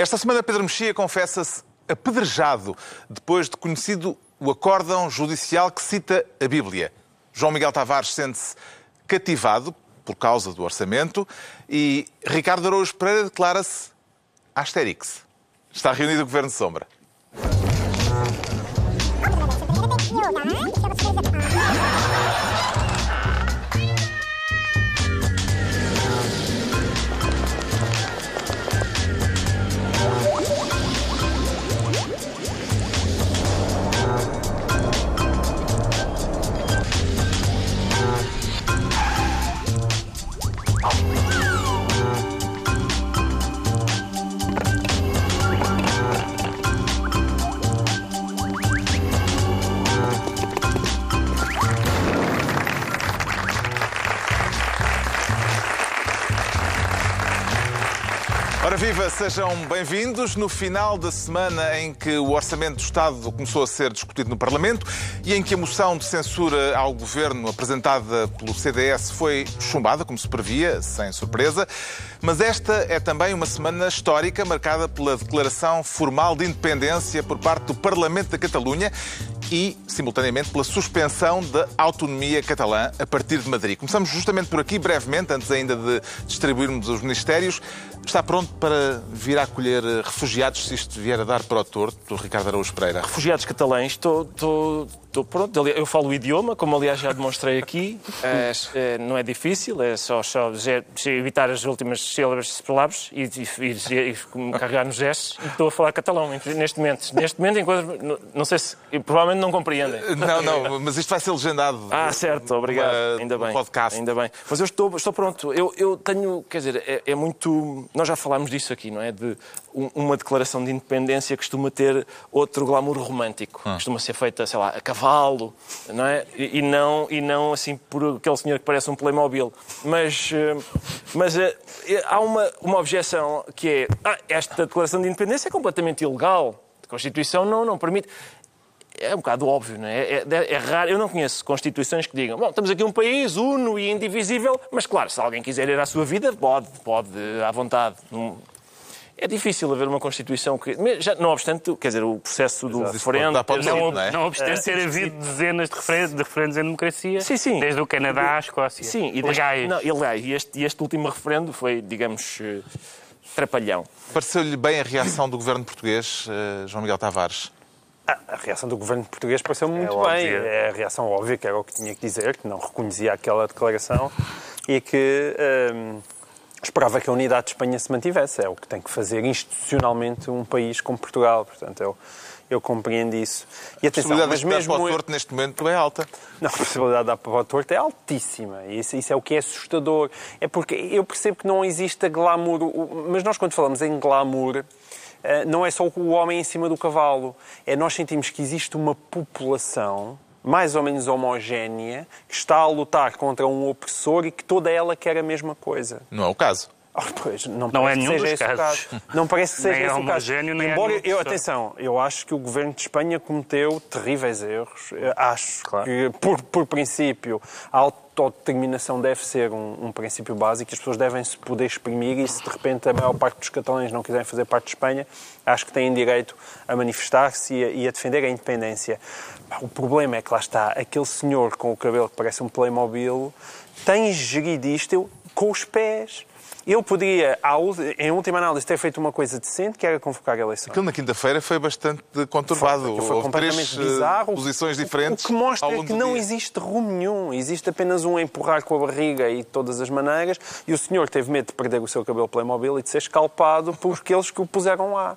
Esta semana Pedro Mexia confessa-se apedrejado depois de conhecido o acórdão judicial que cita a Bíblia. João Miguel Tavares sente-se cativado por causa do orçamento e Ricardo Araújo Pereira declara-se Asterix. Está reunido o Governo de Sombra. Viva, sejam bem-vindos. No final da semana em que o Orçamento do Estado começou a ser discutido no Parlamento e em que a moção de censura ao Governo apresentada pelo CDS foi chumbada, como se previa, sem surpresa. Mas esta é também uma semana histórica marcada pela declaração formal de independência por parte do Parlamento da Catalunha e, simultaneamente, pela suspensão da autonomia catalã a partir de Madrid. Começamos justamente por aqui, brevemente, antes ainda de distribuirmos os ministérios. Está pronto para vir a acolher refugiados, se isto vier a dar para o torto, Ricardo Araújo Pereira? Refugiados catalães, estou, estou, pronto. Eu falo o idioma, como aliás já demonstrei aqui. É, é, não é difícil, é só, só evitar as últimas sílabas palavras e, e, e, e carregar nos gestos. Estou a falar catalão neste momento. Neste momento, enquanto, não, não sei se. Provavelmente não compreendem. Não, não, mas isto vai ser legendado. Ah, certo, obrigado. Uma, ainda bem. Podcast. Ainda bem. Mas eu estou, estou pronto. Eu, eu tenho, quer dizer, é, é muito. Nós já falámos disso aqui, não é? De uma declaração de independência costuma ter outro glamour romântico. Ah. Costuma ser feita, sei lá, a cavalo, não é? E, não, e não assim por aquele senhor que parece um Playmobil. Mas, eh, mas eh, há uma, uma objeção que é ah, esta declaração de independência é completamente ilegal. A Constituição não, não permite é um bocado óbvio, não é? É, é? é, raro. Eu não conheço constituições que digam, bom, estamos aqui um país uno e indivisível, mas claro, se alguém quiser ir à sua vida, pode, pode, à vontade. É difícil haver uma Constituição que. Já, não obstante, quer dizer, o processo do Exato. referendo. Não, não, é? não obstante ser havido dezenas de referendos, de referendos em democracia. Sim, sim. Desde o Canadá à Escócia. Sim, e legais. Não, e, legais. E este, este último referendo foi, digamos, eh, trapalhão. Pareceu-lhe bem a reação do governo português, uh, João Miguel Tavares? A reação do governo português pareceu é muito é bem. É a reação óbvia, que era o que tinha que dizer, que não reconhecia aquela declaração e que. Um, esperava que a unidade de Espanha se mantivesse. É o que tem que fazer institucionalmente um país como Portugal. Portanto, eu, eu compreendo isso. E atenção, a possibilidade mas mesmo... de dar para o torto neste momento é alta. Não, a possibilidade de dar para o torto é altíssima. Isso, isso é o que é assustador. É porque eu percebo que não existe glamour... Mas nós, quando falamos em glamour, eh, não é só o homem em cima do cavalo. É nós sentimos que existe uma população mais ou menos homogénea, que está a lutar contra um opressor e que toda ela quer a mesma coisa. Não é o caso. Oh, pois, não, não é nenhum dos casos. Caso. Não parece que seja nem é esse o caso. Nem é Embora, é eu, atenção, eu acho que o governo de Espanha cometeu terríveis erros. Acho claro. que, por, por princípio, a autodeterminação deve ser um, um, princípio básico. As pessoas devem se poder exprimir e se de repente a maior parte dos catalães não quiserem fazer parte de Espanha, acho que têm direito a manifestar-se e, e, a defender a independência. O problema é que lá está, aquele senhor com o cabelo que parece um Playmobil tem gerido isto com os pés. Eu poderia, em última análise, ter feito uma coisa decente, que era convocar eleições. Aquilo na quinta-feira foi bastante conturbado. Foi, foi completamente três, eh, bizarro. posições diferentes. O que mostra que não dia. existe rumo nenhum. Existe apenas um empurrar com a barriga e de todas as maneiras. E o senhor teve medo de perder o seu cabelo Playmobil e de ser escalpado por aqueles que o puseram lá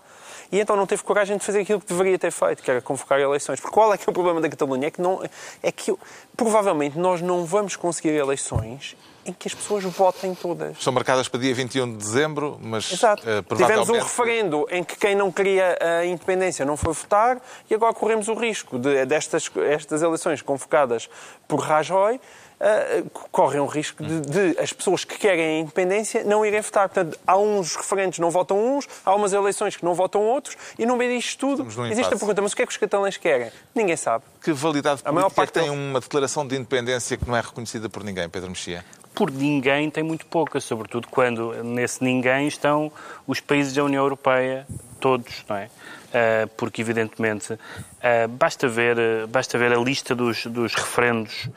e então não teve coragem de fazer aquilo que deveria ter feito, que era convocar eleições. Porque qual é que é o problema da Catalunha? É que, não, é que provavelmente nós não vamos conseguir eleições em que as pessoas votem todas. São marcadas para dia 21 de dezembro, mas Exato. Uh, provavelmente... Tivemos um referendo em que quem não queria a independência não foi votar e agora corremos o risco de destas estas eleições convocadas por Rajoy uh, correm o risco de, de, as pessoas que querem a independência não irem votar. Portanto, há uns referentes que não votam uns, há umas eleições que não votam outros, e no meio disto tudo existe a pergunta, mas o que é que os catalães querem? Ninguém sabe. Que validade a maior parte é que tem uma declaração de independência que não é reconhecida por ninguém, Pedro Mexia? por ninguém tem muito pouca, sobretudo quando nesse ninguém estão os países da União Europeia, todos, não é? Uh, porque evidentemente uh, basta, ver, uh, basta ver a lista dos, dos referendos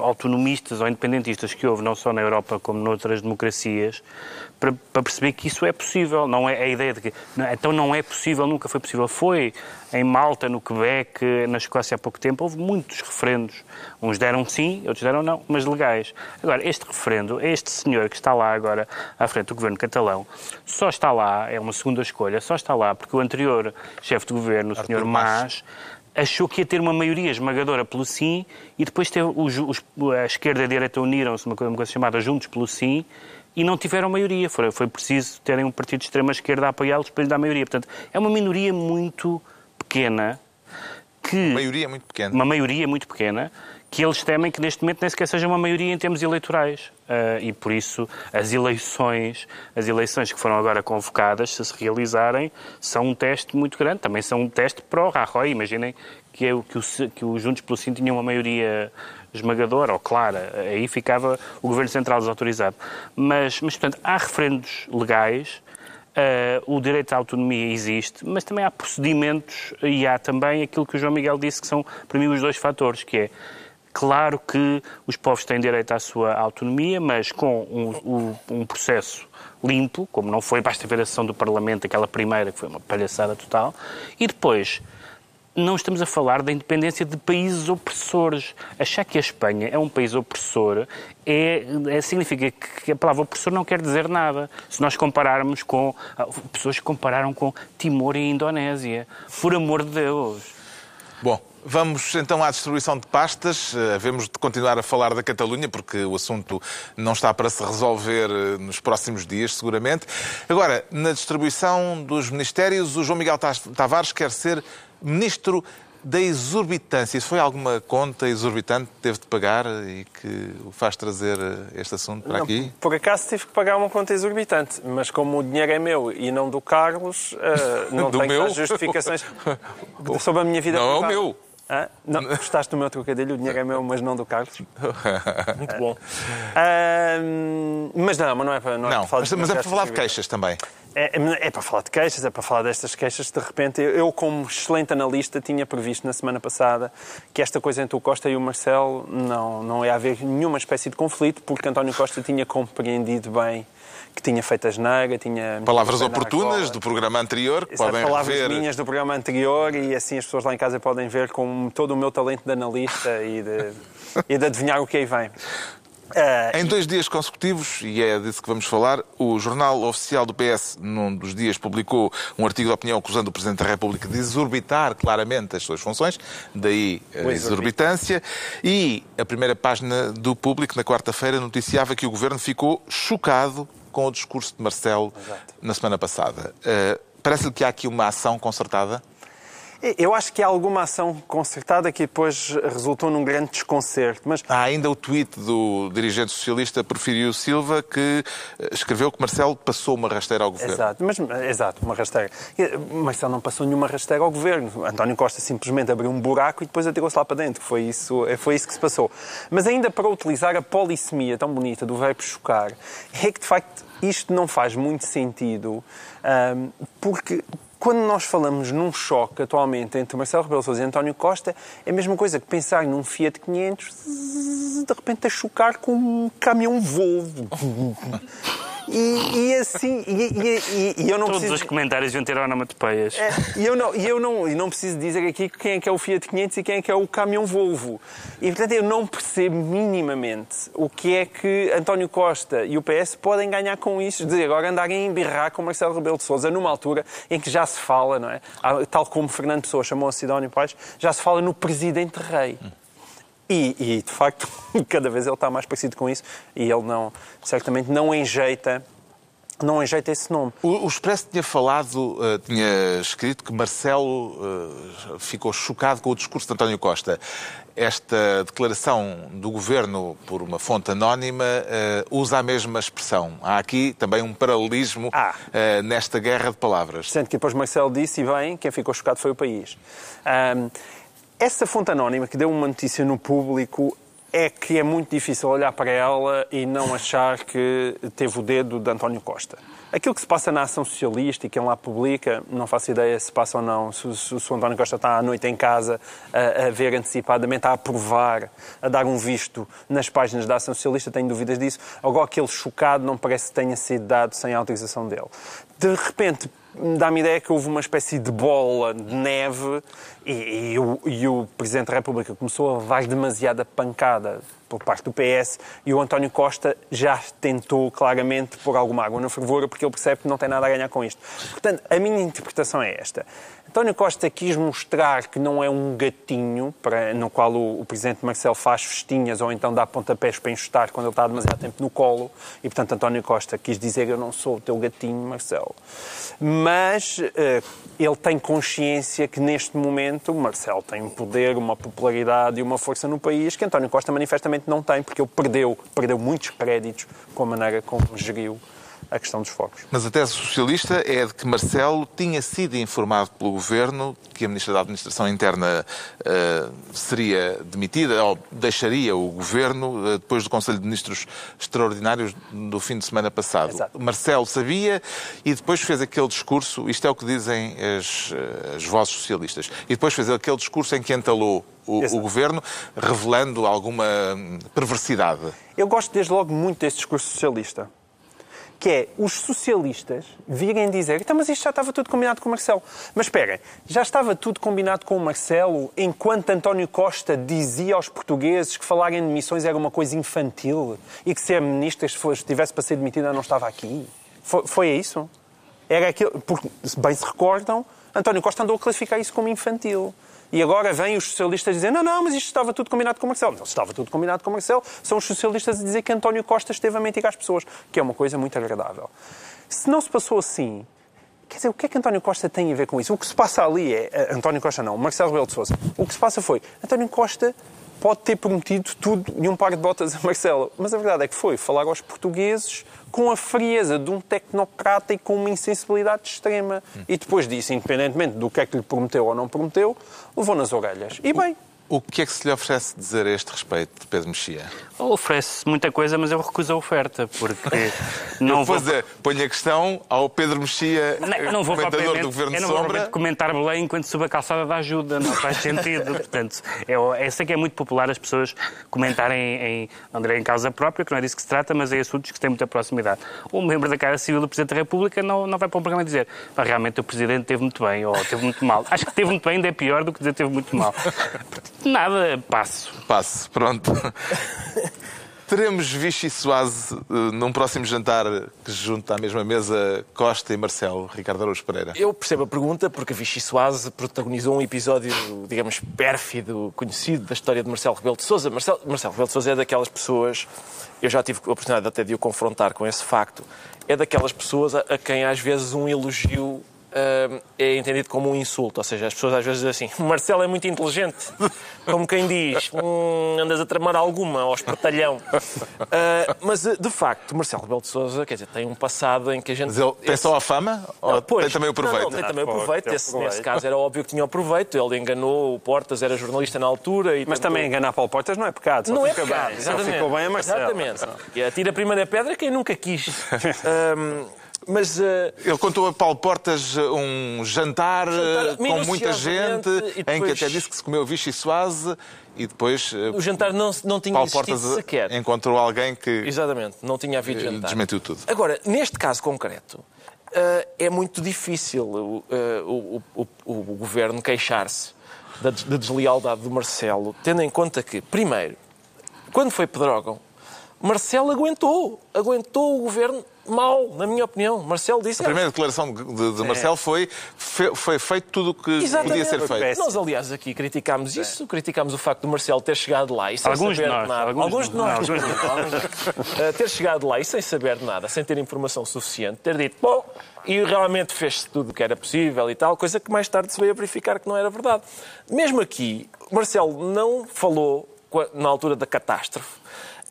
autonomistas ou independentistas que houve não só na Europa como noutras democracias para, para, perceber que isso é possível. Não é a ideia de que não, então não é possível, nunca foi possível. Foi em Malta, no Quebec, na Escócia há pouco tempo, houve muitos referendos. Uns deram sim, outros deram não, mas legais. Agora, este referendo, este senhor que está lá agora à frente do governo catalão, só está lá, é uma segunda escolha, só está lá porque o anterior chefe de governo, o senhor Mas, achou que ia ter uma maioria esmagadora pelo sim e depois teve os, os, a esquerda e a direita uniram-se uma coisa chamada Juntos pelo Sim e não tiveram maioria. Foi, foi preciso terem um partido de extrema-esquerda a apoiá-los para lhe dar maioria. Portanto, é uma minoria muito pequena que... Uma maioria muito pequena. Uma maioria muito pequena que eles temem que neste momento nem sequer seja uma maioria em termos eleitorais. Uh, e por isso as eleições, as eleições que foram agora convocadas, se se realizarem, são um teste muito grande. Também são um teste para o Rajoy. Imaginem que, é o, que, o, que o Juntos pelo Sim tinha uma maioria esmagadora ou clara. Aí ficava o Governo Central desautorizado. Mas, mas portanto, há referendos legais, uh, o direito à autonomia existe, mas também há procedimentos e há também aquilo que o João Miguel disse, que são, para mim, os dois fatores, que é Claro que os povos têm direito à sua autonomia, mas com um, um, processo limpo, como não foi, basta ver a sessão do Parlamento, aquela primeira, que foi uma palhaçada total, e depois não estamos a falar da independência de países opressores. Achar que a Espanha é um país opressor é, é, significa que a palavra opressor não quer dizer nada. Se nós compararmos com. Ah, pessoas que compararam com Timor e Indonésia. Por amor de Deus. Bom, Vamos então à distribuição de pastas. Eh, havemos de continuar a falar da Catalunha, porque o assunto não está para se resolver eh, nos próximos dias, seguramente. Agora, na distribuição dos ministérios, o João Miguel Tavares quer ser ministro da exorbitância. Isso foi alguma conta exorbitante que teve de pagar e que o faz trazer eh, este assunto para não, aqui? Por acaso tive que pagar uma conta exorbitante, mas como o dinheiro é meu e não do Carlos, uh, não tenho meu? justificações sobre a minha vida Não privada. é o meu. Ah, não, gostaste do meu trocadilho? O dinheiro é meu, mas não do Carlos. Muito bom. Ah, mas não, mas não é para, não, é para falar, mas, mas é para falar de queixas também. É, é, é, para falar de queixas, é para falar destas queixas. De repente, eu, como excelente analista, tinha previsto na semana passada que esta coisa entre o Costa e o Marcelo não, não ia haver nenhuma espécie de conflito, porque António Costa tinha compreendido bem que tinha feito a geneira, tinha... Palavras oportunas do programa anterior, que podem palavras rever... minhas do programa anterior e assim as pessoas lá em casa podem ver com todo o meu talento de analista e de, e de adivinhar o que aí vem. Uh, em dois dias consecutivos, e é disso que vamos falar, o Jornal Oficial do PS, num dos dias, publicou um artigo de opinião acusando o Presidente da República de exorbitar claramente as suas funções, daí a exorbitância. E a primeira página do Público, na quarta-feira, noticiava que o Governo ficou chocado com o discurso de Marcelo Exato. na semana passada. Uh, Parece-lhe que há aqui uma ação concertada? Eu acho que há alguma ação concertada que depois resultou num grande desconcerto. Mas... Há ainda o tweet do dirigente socialista Porfírio Silva que eh, escreveu que Marcelo passou uma rasteira ao governo. Exato, mas, exato uma rasteira. Marcelo não passou nenhuma rasteira ao governo. António Costa simplesmente abriu um buraco e depois atirou-se lá para dentro. Foi isso, eh, foi isso que se passou. Mas ainda para utilizar a polissemia tão bonita do verbo chocar, é que de facto isto não faz muito sentido, porque quando nós falamos num choque atualmente entre Marcelo Rebelo Sousa e António Costa, é a mesma coisa que pensar num Fiat 500 de repente a chocar com um caminhão Volvo. E, e assim, e, e, e, eu não Todos preciso... os comentários iam ter onomatopeias. É, e eu não, e eu não, e não preciso dizer aqui quem é que é o Fiat 500 e quem é que é o caminhão Volvo. E, portanto, eu não percebo minimamente o que é que António Costa e o PS podem ganhar com isso, de agora andarem a embirrar com Marcelo Rebelo de Sousa numa altura em que já se fala, não é? Tal como Fernando Pessoa chamou a Sidónio Pais, já se fala no Presidente Rei. E, e, de facto, cada vez ele está mais parecido com isso e ele não, certamente não enjeita não enjeita esse nome. O, Expresso tinha falado, uh, tinha escrito que Marcelo uh, ficou chocado com o discurso de António Costa. Esta declaração do governo por uma fonte anónima uh, usa a mesma expressão. Há aqui também um paralelismo ah. nesta guerra de palavras. Sendo que depois Marcelo disse, e bem, quem ficou chocado foi o país. Um, essa fonte anónima que deu uma notícia no público é que é muito difícil olhar para ela e não achar que teve o dedo de António Costa. Aquilo que se passa na ação socialista e quem lá publica, não faço ideia se passa ou não. Se, se, se o António Costa está à noite em casa a, a, ver antecipadamente, a aprovar, a dar um visto nas páginas da ação socialista, tenho dúvidas disso. Agora, aquele chocado não parece que tenha sido dado sem a autorização dele. De repente, dá-me ideia que houve uma espécie de bola de neve e, e, o, e, o, Presidente da República começou a levar demasiada pancada por parte do PS e o António Costa já tentou claramente pôr alguma água na fervura porque ele percebe que não tem nada a ganhar com isto. Portanto, a minha interpretação é esta. António Costa quis mostrar que não é um gatinho para, no qual o, o, Presidente Marcelo faz festinhas ou então dá pontapés para enxutar quando ele está demasiado tempo no colo e, portanto, António Costa quis dizer eu não sou o teu gatinho, Marcelo. Mas uh, ele tem consciência que neste momento Marcelo tem um poder, uma popularidade e uma força no país que António Costa manifestamente não tem, porque ele perdeu, perdeu muitos créditos com a maneira como geriu a questão dos focos. Mas a tese socialista é de que Marcelo tinha sido informado pelo governo que a Ministra da Administração Interna uh, seria demitida ou deixaria o governo uh, depois do Conselho de Ministros Extraordinários do fim de semana passado. Exato. Marcelo sabia e depois fez aquele discurso, isto é o que dizem as, eh, as vozes socialistas, e depois fez aquele discurso em que entalou o, o, governo, revelando alguma perversidade. Eu gosto desde logo muito desse discurso socialista que é os socialistas virem dizer então, mas isto já estava tudo combinado com o Marcelo. Mas esperem, já estava tudo combinado com o Marcelo enquanto António Costa dizia aos portugueses que falarem de missões era uma coisa infantil e que se a ministra estivesse para ser demitida não estava aqui? Foi, foi isso? Era aquilo, porque, bem se recordam, António Costa andou a classificar isso como infantil. E agora vêm os socialistas dizer não, não, mas isto estava tudo combinado com o Marcelo. Não, estava tudo combinado com o Marcelo. São os socialistas a dizer que António Costa esteve a mentir às pessoas, que é uma coisa muito agradável. Se não se passou assim, Quer dizer, o que é que António Costa tem a ver com isso? O que se passa ali é. Eh, António Costa não, Marcelo Rebelo de Sousa. O que se passa foi. António Costa pode ter prometido tudo e um par de botas a Marcelo. Mas a verdade é que foi falar aos portugueses com a frieza de um tecnocrata e com uma insensibilidade extrema. E depois disso, independentemente do que é que lhe prometeu ou não prometeu, levou nas orelhas. E bem. O que é que se lhe oferece dizer a este respeito, Pedro Mexia? Oferece muita coisa, mas eu recuso a oferta, porque não vou... Fazer, ponho a questão ao Pedro Mexia, não, não vou comentador do Governo eu não Sombra. vou comentar Belém enquanto subo a calçada da ajuda, não faz sentido. Portanto, eu, eu sei que é muito popular as pessoas comentarem em André em causa própria, que não é disso que se trata, mas é assuntos que têm muita proximidade. Um membro da Casa Civil do Presidente da República não, não vai para um programa dizer realmente o Presidente teve muito bem ou teve muito mal. Acho que teve muito bem ainda é pior do que dizer teve muito mal. Nada, passo. Passo, pronto. Teremos Vichy Soase uh, num próximo jantar que junta à mesma mesa Costa e Marcelo, Ricardo Araújo Pereira? Eu percebo a pergunta porque Vichy Soase protagonizou um episódio, digamos, pérfido, conhecido da história de Marcelo Rebelo de Sousa. Marcelo, Marcelo Rebelo de Sousa é daquelas pessoas, eu já tive a oportunidade até de o confrontar com esse facto, é daquelas pessoas a, a quem às vezes um elogio é entendido como um insulto. Ou seja, as pessoas às vezes dizem assim: o Marcelo é muito inteligente. Como quem diz, hum, andas a tramar alguma, ao espertalhão. Uh, mas, de facto, Marcelo Rebelo de Souza, quer dizer, tem um passado em que a gente... Mas ele tem só a fama? Não, ou pois, tem também o proveito? Não, não tem também o proveito. Esse, nesse caso era óbvio que tinha o proveito. Ele enganou o Portas, era jornalista na altura. E mas tentou... também enganar Paulo Portas não é pecado. Não é pecado, bem. exatamente. Só ficou bem a Marcelo. Exatamente. E atira a primeira pedra quem nunca quis. um, Mas, uh... Ele contou a Paulo Portas um jantar, jantar com muita gente, depois... em que até disse que se comeu vichy soise e depois... O jantar não, não tinha Paulo Portas sequer. encontrou alguém que... Exatamente, não tinha havido jantar. Desmentiu tudo. Agora, neste caso concreto, é muito difícil o, o, o, o, governo queixar-se da, da deslealdade do Marcelo, tendo em conta que, primeiro, quando foi Pedrógão, Marcelo aguentou. Aguentou o governo mal, na minha opinião. Marcelo disse. A primeira declaração de, de Marcelo é. foi, foi feito tudo o que Exatamente. podia ser feito. Nós, aliás, aqui criticámos isso, criticámos o facto de Marcelo ter chegado lá e sem alguns saber nós, nada. Alguns, alguns de nós. Alguns nós. ter chegado lá e sem saber nada, sem ter informação suficiente, ter dito, bom, e realmente fez-se tudo o que era possível e tal, coisa que mais tarde se veio a verificar que não era verdade. Mesmo aqui, Marcelo não falou na altura da catástrofe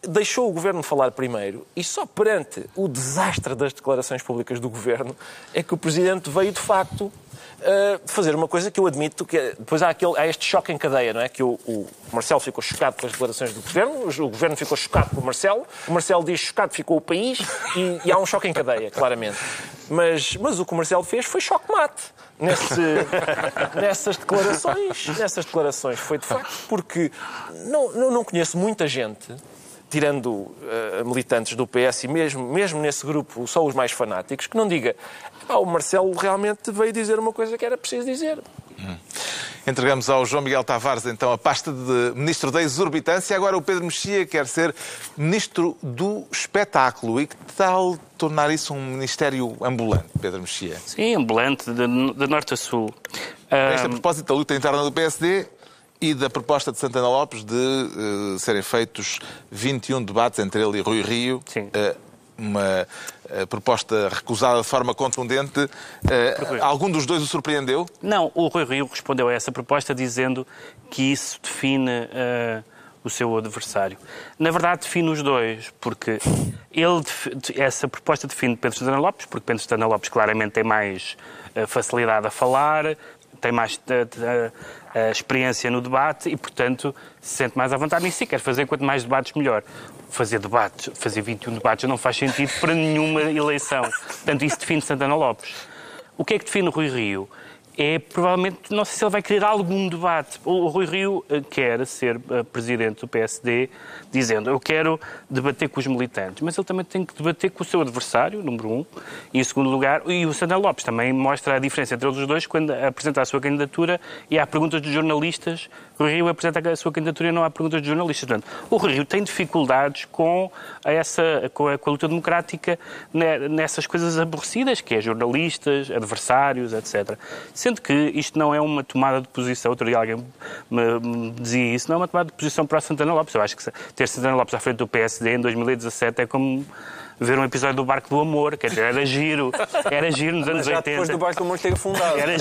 deixou o governo falar primeiro e só perante o desastre das declarações públicas do governo é que o presidente veio de facto Uh, fazer uma coisa que eu admito que é, depois há, aquele, há este choque em cadeia, não é? Que o, o Marcelo ficou chocado com as declarações do governo, o governo ficou chocado com o Marcelo, o Marcelo diz chocado ficou o país e, e há um choque em cadeia, claramente. Mas, mas o que o Marcelo fez foi choque mate nesse, nessas declarações. Nessas declarações foi de facto porque não, não, não conheço muita gente tirando uh, militantes do PS e mesmo, mesmo nesse grupo só os mais fanáticos, que não diga ah, o Marcelo realmente veio dizer uma coisa que era preciso dizer. Hum. Entregamos ao João Miguel Tavares, então, a pasta de Ministro da Exorbitância. Agora o Pedro Mexia quer ser Ministro do Espetáculo. E que tal tornar isso um ministério ambulante, Pedro Mexia? Sim, ambulante, de, de norte a sul. Esta, a propósito da luta interna do PSD, e da proposta de Santana Lopes de uh, serem feitos 21 debates entre ele e Rui Rio. Sim. Uh, uma uh, proposta recusada de forma contundente. algum dos dois o surpreendeu? Não, o Rui Rio respondeu a essa proposta dizendo que isso define o seu adversário. Na verdade, define os dois, porque ele, essa proposta define Pedro Santana Lopes, porque Pedro Santana Lopes claramente tem mais facilidade a falar, tem mais a experiência no debate e, portanto, se sente mais à vontade e quer fazer quanto mais debates melhor. Fazer debates, fazer 21 debates não faz sentido para nenhuma eleição. Portanto, isso define Santana Lopes. O que é que define Rui Rio? É provavelmente, não sei se ele vai querer algum debate. O Rui Rio eh, quer ser eh, presidente do PSD dizendo eu quero debater com os militantes, mas ele também tem que debater com o seu adversário, número um, e em segundo lugar, e o Sandra Lopes também mostra a diferença entre os dois quando apresenta a sua candidatura e há perguntas dos jornalistas. O Rui Rio apresenta a sua candidatura e não há perguntas dos jornalistas. Portanto, o Rui Rio tem dificuldades com, essa, com, a, com a luta democrática nessas coisas aborrecidas, que é jornalistas, adversários, etc. Sendo que isto não é uma tomada de posição, outro dia alguém me, me dizia isso, não é uma tomada de posição para a Santana Lopes. Eu acho que ter Santana Lopes à frente do PSD em 2017 é como ver um episódio do Barco do Amor, quer dizer, era giro, era giro nos anos já 80. depois do Barco do Amor ter fundado. Era,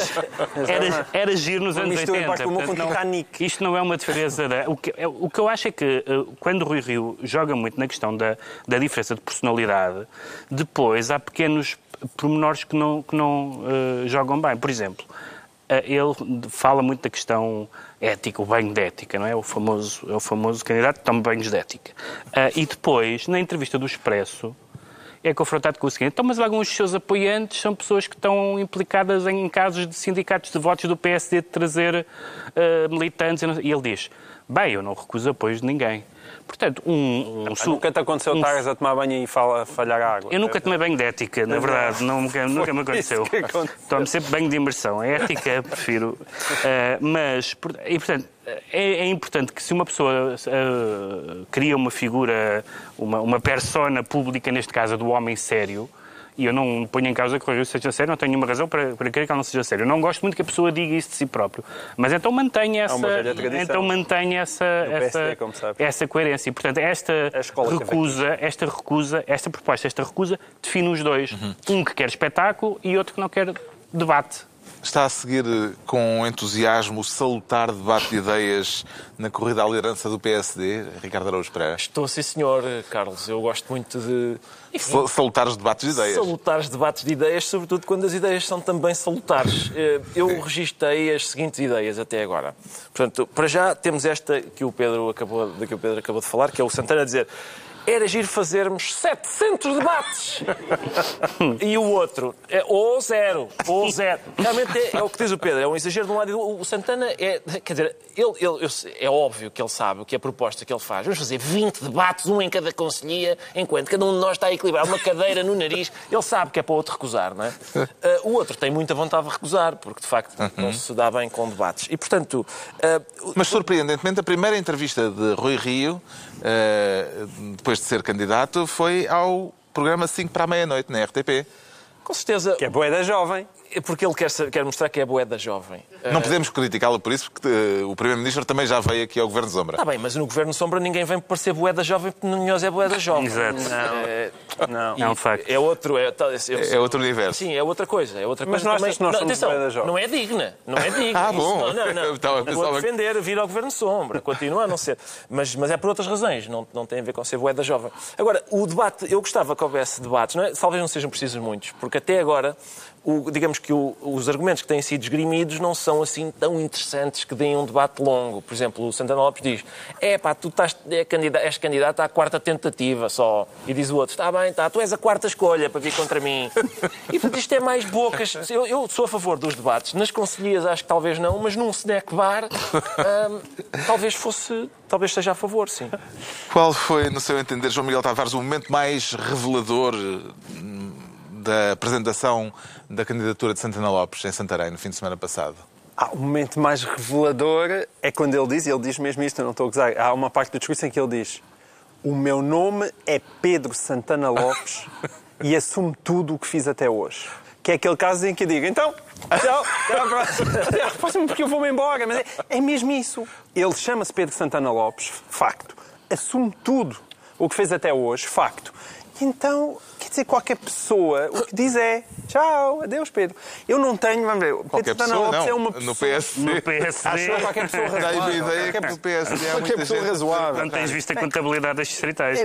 era, era giro nos anos 80. Barco do Amor com Titanic. Isto não é uma defesa da... O que, é, o que eu acho é que eh, quando o Rui Rio joga muito na questão da, da diferença de personalidade, depois há pequenos pormenores que não, que não uh, jogam bem. Por exemplo, uh, ele fala muito da questão ética, o banho de ética, não é? O famoso, é o famoso candidato que toma banhos de ética. Uh, e depois, na entrevista do Expresso, é confrontado com o seguinte: então, mas alguns dos seus apoiantes são pessoas que estão implicadas em casos de sindicatos de votos do PSD de trazer uh, militantes. E ele diz: bem, eu não recuso apoios de ninguém. Portanto, um, um su... Nunca te aconteceu um... estares a tomar banho e fala, falhar a água? Eu nunca tomei banho de ética, na verdade, não, nunca, nunca me aconteceu. aconteceu. Tomo sempre banho de imersão. A ética, prefiro. Uh, mas, e portanto, é, é, importante que se uma pessoa uh, cria uma figura, uma, uma persona pública, neste caso do homem sério, e eu não ponho em causa que o Rui seja sério, não tenho nenhuma razão para, para crer que ele não seja sério. Eu não gosto muito que a pessoa diga isso de si próprio. Mas então mantenha essa, então mantenha essa, essa, essa coerência. E, portanto, esta recusa, esta recusa, esta proposta, esta recusa, define os dois. Uhum. Um que quer espetáculo e outro que não quer debate. Está a seguir eh, com entusiasmo o salutar debate de ideias na corrida à liderança do PSD, Ricardo Araújo Pereira? Estou, sim, senhor, Carlos. Eu gosto muito de... Enfim, salutar os debates de ideias. Salutar os debates de ideias, sobretudo quando as ideias são também salutares. Eh, eu registrei as seguintes ideias até agora. Portanto, para já temos esta que o Pedro acabou, que o Pedro acabou de falar, que é o Santana a dizer era giro fazermos 700 debates. e o outro, é ou zero, ou zero. Realmente é, é, o que diz o Pedro, é um exagero de um lado. O Santana é, quer dizer, ele, ele, é óbvio que ele sabe o que é a proposta que ele faz. Vamos fazer 20 debates, um em cada conselhia, enquanto cada um de nós está a equilibrar uma cadeira no nariz. Ele sabe que é para o outro recusar, não é? Uh, o outro tem muita vontade de recusar, porque de facto não uhum. se dá bem com debates. E portanto. Uh, Mas surpreendentemente, a primeira entrevista de Rui Rio, uh, depois de ser candidato, foi ao programa 5 para a meia-noite, na RTP. Com certeza. Que é boeda jovem. É porque ele quer, quer mostrar que é boeda jovem. Não uh... podemos criticá-lo por isso, porque uh, o Primeiro-Ministro também já veio aqui ao Governo Sombra. Está bem, mas no Governo Sombra ninguém vem para ser boeda jovem porque Nunhosa é boeda jovem. Exato. Não, é, não. é um facto. É outro, é, é, é, outro universo. Sim, é outra coisa. É outra mas coisa nós, também. nós não, atenção, boeda jovem. não é digna. Não é digna. ah, bom. Isso, não, não, não. Estava não vou defender vir ao Governo Sombra. Continua a não ser. Mas, mas é por outras razões. Não, não tem a ver com ser boeda jovem. Agora, o debate, eu gostava que houvesse debates. Não é? Talvez não sejam precisos muitos, porque até agora o, digamos que o, os argumentos que têm sido esgrimidos não são assim tão interessantes que deem um debate longo. Por exemplo, o Santana Lopes diz: é pá, tu estás, é candidato, és candidato à quarta tentativa só. E diz o outro: está bem, tá, tu és a quarta escolha para vir contra mim. e portanto, isto é mais bocas. Eu, eu, sou a favor dos debates. Nas conselheiras acho que talvez não, mas num snack bar hum, talvez fosse. Talvez esteja a favor, sim. Qual foi, no seu entender, João Miguel Tavares, o momento mais revelador da apresentação da candidatura de Santana Lopes em Santarém no fim de semana passado? Ah, o momento mais revelador é quando ele diz, e ele diz mesmo isto, eu não estou a gozar, há uma parte do discurso em que ele diz o meu nome é Pedro Santana Lopes e assumo tudo o que fiz até hoje. Que é aquele caso em que eu digo, então, tchau, até à próxima, porque eu vou-me embora. Mas é, é mesmo isso. Ele chama-se Pedro Santana Lopes, facto. Assume tudo o que fez até hoje, facto. Então, quer dizer, qualquer pessoa, o que diz é tchau, adeus, Pedro. Eu não tenho, vamos ver, qualquer Pedro pessoa, não. é uma pessoa... No PSD. No PSD. Acho qualquer pessoa razoável. Ideia que é PSD há qualquer pessoa razoável. Não tens visto a contabilidade das distritais. É,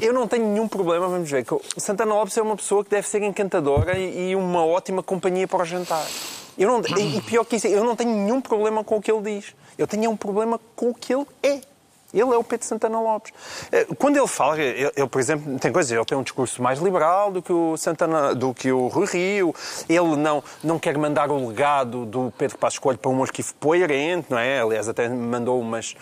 eu não tenho nenhum problema, vamos ver, que Santana Lopes é uma pessoa que deve ser encantadora e uma ótima companhia para o jantar. Eu não, e pior que isso, eu não tenho nenhum problema com o que ele diz. Eu tenho um problema com o que ele é. Ele é o Pedro Santana Lopes. Eh, quando ele fala, ele, ele, por exemplo, tem coisas, ele tem um discurso mais liberal do que o Santana, do que o Rui Rio. Ele não, não quer mandar o legado do Pedro Passos Coelho para um arquivo poerente, não é? Aliás, até mandou umas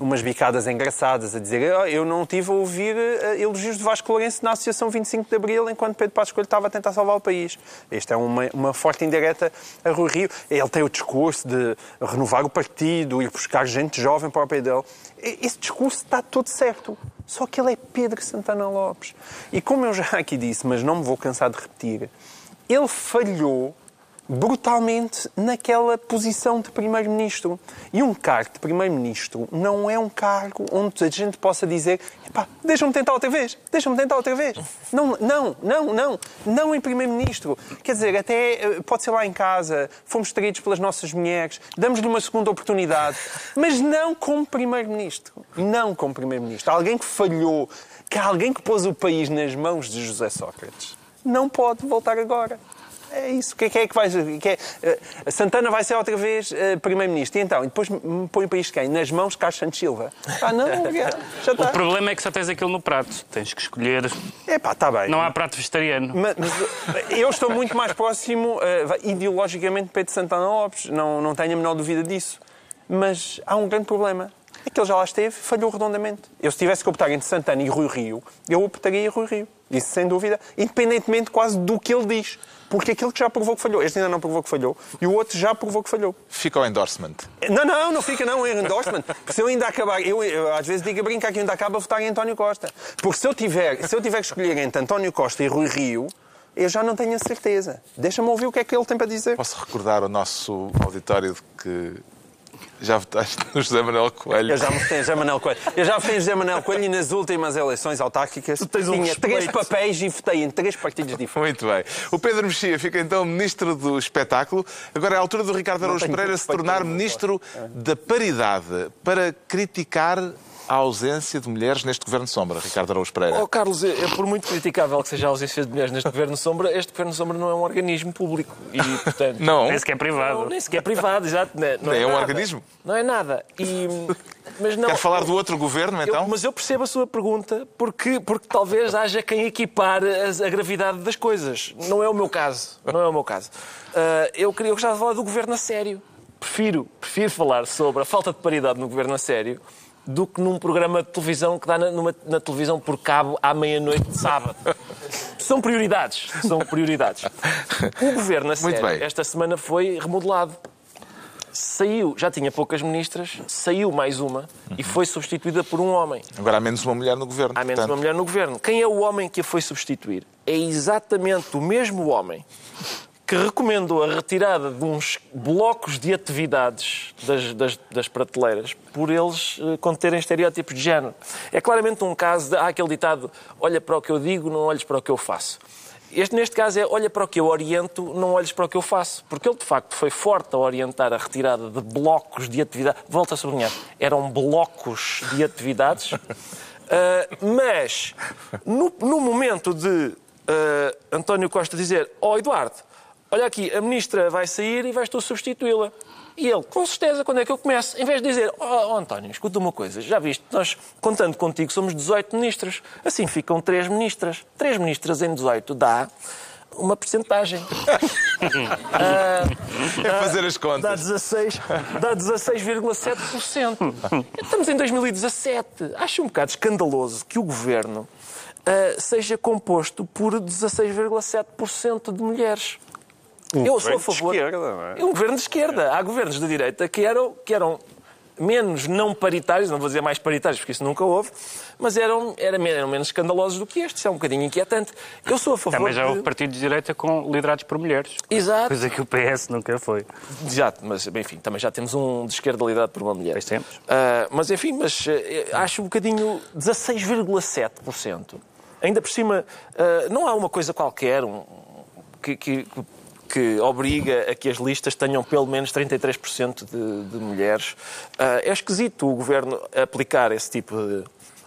umas bicadas engraçadas a dizer oh, eu não tive a ouvir uh, elogios de Vasco Lourenço na Associação 25 de Abril enquanto Pedro Passos Coelho estava a tentar salvar o país. Esta é uma, uma forte indireta a Rui Rio. Ele tem o discurso de renovar o partido, ir buscar gente jovem para o país dele. Esse discurso está todo certo. Só que ele é Pedro Santana Lopes. E como eu já aqui disse, mas não me vou cansar de repetir, ele falhou brutalmente naquela posição de Primeiro-Ministro. E um cargo de Primeiro-Ministro não é um cargo onde a gente possa dizer deixa-me tentar outra vez, deixa-me tentar outra vez. Não, não, não, não, não em Primeiro-Ministro. Quer dizer, até eh, pode ser lá em casa, fomos traídos pelas nossas mulheres, damos-lhe uma segunda oportunidade, mas não como Primeiro-Ministro. Não como Primeiro-Ministro. Alguém que falhou, que alguém que pôs o país nas mãos de José Sócrates, não pode voltar agora. É isso. Quem é que vai. Que é, uh, Santana vai ser outra vez uh, Primeiro-Ministro. E então? E depois põe para isto quem? Nas mãos de Carlos Santos Silva. Ah, não, já, já está. O problema é que só tens aquilo no prato. Tens que escolher. É pá, está bem. Não há prato vegetariano. Mas, mas, eu estou muito mais próximo, uh, ideologicamente, de Pedro Santana Lopes. Não, não tenho a menor dúvida disso. Mas há um grande problema. É que ele já lá esteve, falhou redondamente. Eu, se tivesse que optar entre Santana e Rui Rio, eu optaria Rui Rio. Isso sem dúvida, independentemente quase do que ele diz. Porque aquele que já provou que falhou, este ainda não provou que falhou, e o outro já provou que falhou. Fica o endorsement. Não, não, não fica não, é endorsement. Porque se eu ainda acabar, eu, eu às vezes digo a brincar que ainda acaba a votar em António Costa. Porque se eu tiver, se eu tiver que escolher entre António Costa e Rui Rio, eu já não tenho a certeza. Deixa-me ouvir o que é que ele tem para dizer. Posso recordar ao nosso auditório de que já votaste no José Manuel Coelho? Eu já votei em José Manuel Coelho. Eu já votei em José Manuel Coelho e nas últimas eleições autárquicas tinha um três papéis e votei em três partidos diferentes. Muito bem. O Pedro Mexia fica então Ministro do Espetáculo. Agora é a altura do Ricardo Araújo Pereira se tornar Ministro da Paridade para criticar a ausência de mulheres neste Governo Sombra, Ricardo Araújo Pereira? Oh, Carlos, é, é por muito criticável que seja a ausência de mulheres neste Governo Sombra, este Governo Sombra não é um organismo público. E, portanto, não. Nem sequer privado. Não, nem sequer privado, exato. Não, não é, é um nada. organismo? Não é nada. E, mas não, Quer falar do outro governo, então? Eu, mas eu percebo a sua pergunta, porque, porque talvez haja quem equipar a, a, gravidade das coisas. Não é o meu caso. Não é o meu caso. Uh, eu, queria, eu gostava de falar do governo a sério. Prefiro, prefiro falar sobre a falta de paridade no governo a sério do que num programa de televisão que dá na, numa, na televisão por cabo à meia-noite de sábado. são prioridades. São prioridades. O governo, a sério, esta semana foi remodelado. saiu, já tinha poucas ministras, saiu mais uma e foi substituída por um homem. Agora há menos uma mulher no governo. Há menos portanto... uma mulher no governo. Quem é o homem que a foi substituir? É exatamente o mesmo homem que recomendou a retirada de uns blocos de atividades das, das, das prateleiras por eles uh, conterem estereótipos de género. É claramente um caso de. Há aquele ditado: olha para o que eu digo, não olhes para o que eu faço. Este, neste caso, é olha para o que eu oriento, não olhes para o que eu faço. Porque ele, de facto, foi forte a orientar a retirada de blocos de atividade. Volto a sublinhar, eram blocos de atividades. uh, mas, no, no, momento de uh, António Costa dizer: Ó oh, Eduardo, olha aqui, a ministra vai sair e vais tu substituí-la. E ele, com certeza, quando é que eu começo? Em vez de dizer, oh, oh, António, escuta uma coisa, já viste, nós, contando contigo, somos 18 ministros. Assim ficam 3 ministras. 3 ministras em 18 dá uma percentagem. ah, é fazer as contas. Dá 16, dá 16,7%. Estamos em 2017. Acho um bocado escandaloso que o governo uh, seja composto por 16,7% de mulheres. Um eu sou a favor. De esquerda, não é? Um governo de esquerda. Há governos de direita que eram, que eram menos não paritários, não vou dizer mais paritários porque isso nunca houve, mas eram, eram, eram menos escandalosos do que este. Isso é um bocadinho inquietante. Eu sou a favor. Também já houve partidos de direita com liderados por mulheres. Exato. Coisa que o PS nunca foi. Exato, mas enfim, também já temos um de esquerda liderado por uma mulher. Pois temos. Uh, mas enfim, mas uh, acho um bocadinho 16,7%. Ainda por cima, uh, não há uma coisa qualquer um, que, que que obriga a que as listas tenham pelo menos 33% de, de mulheres. Uh, é esquisito o governo aplicar esse tipo de,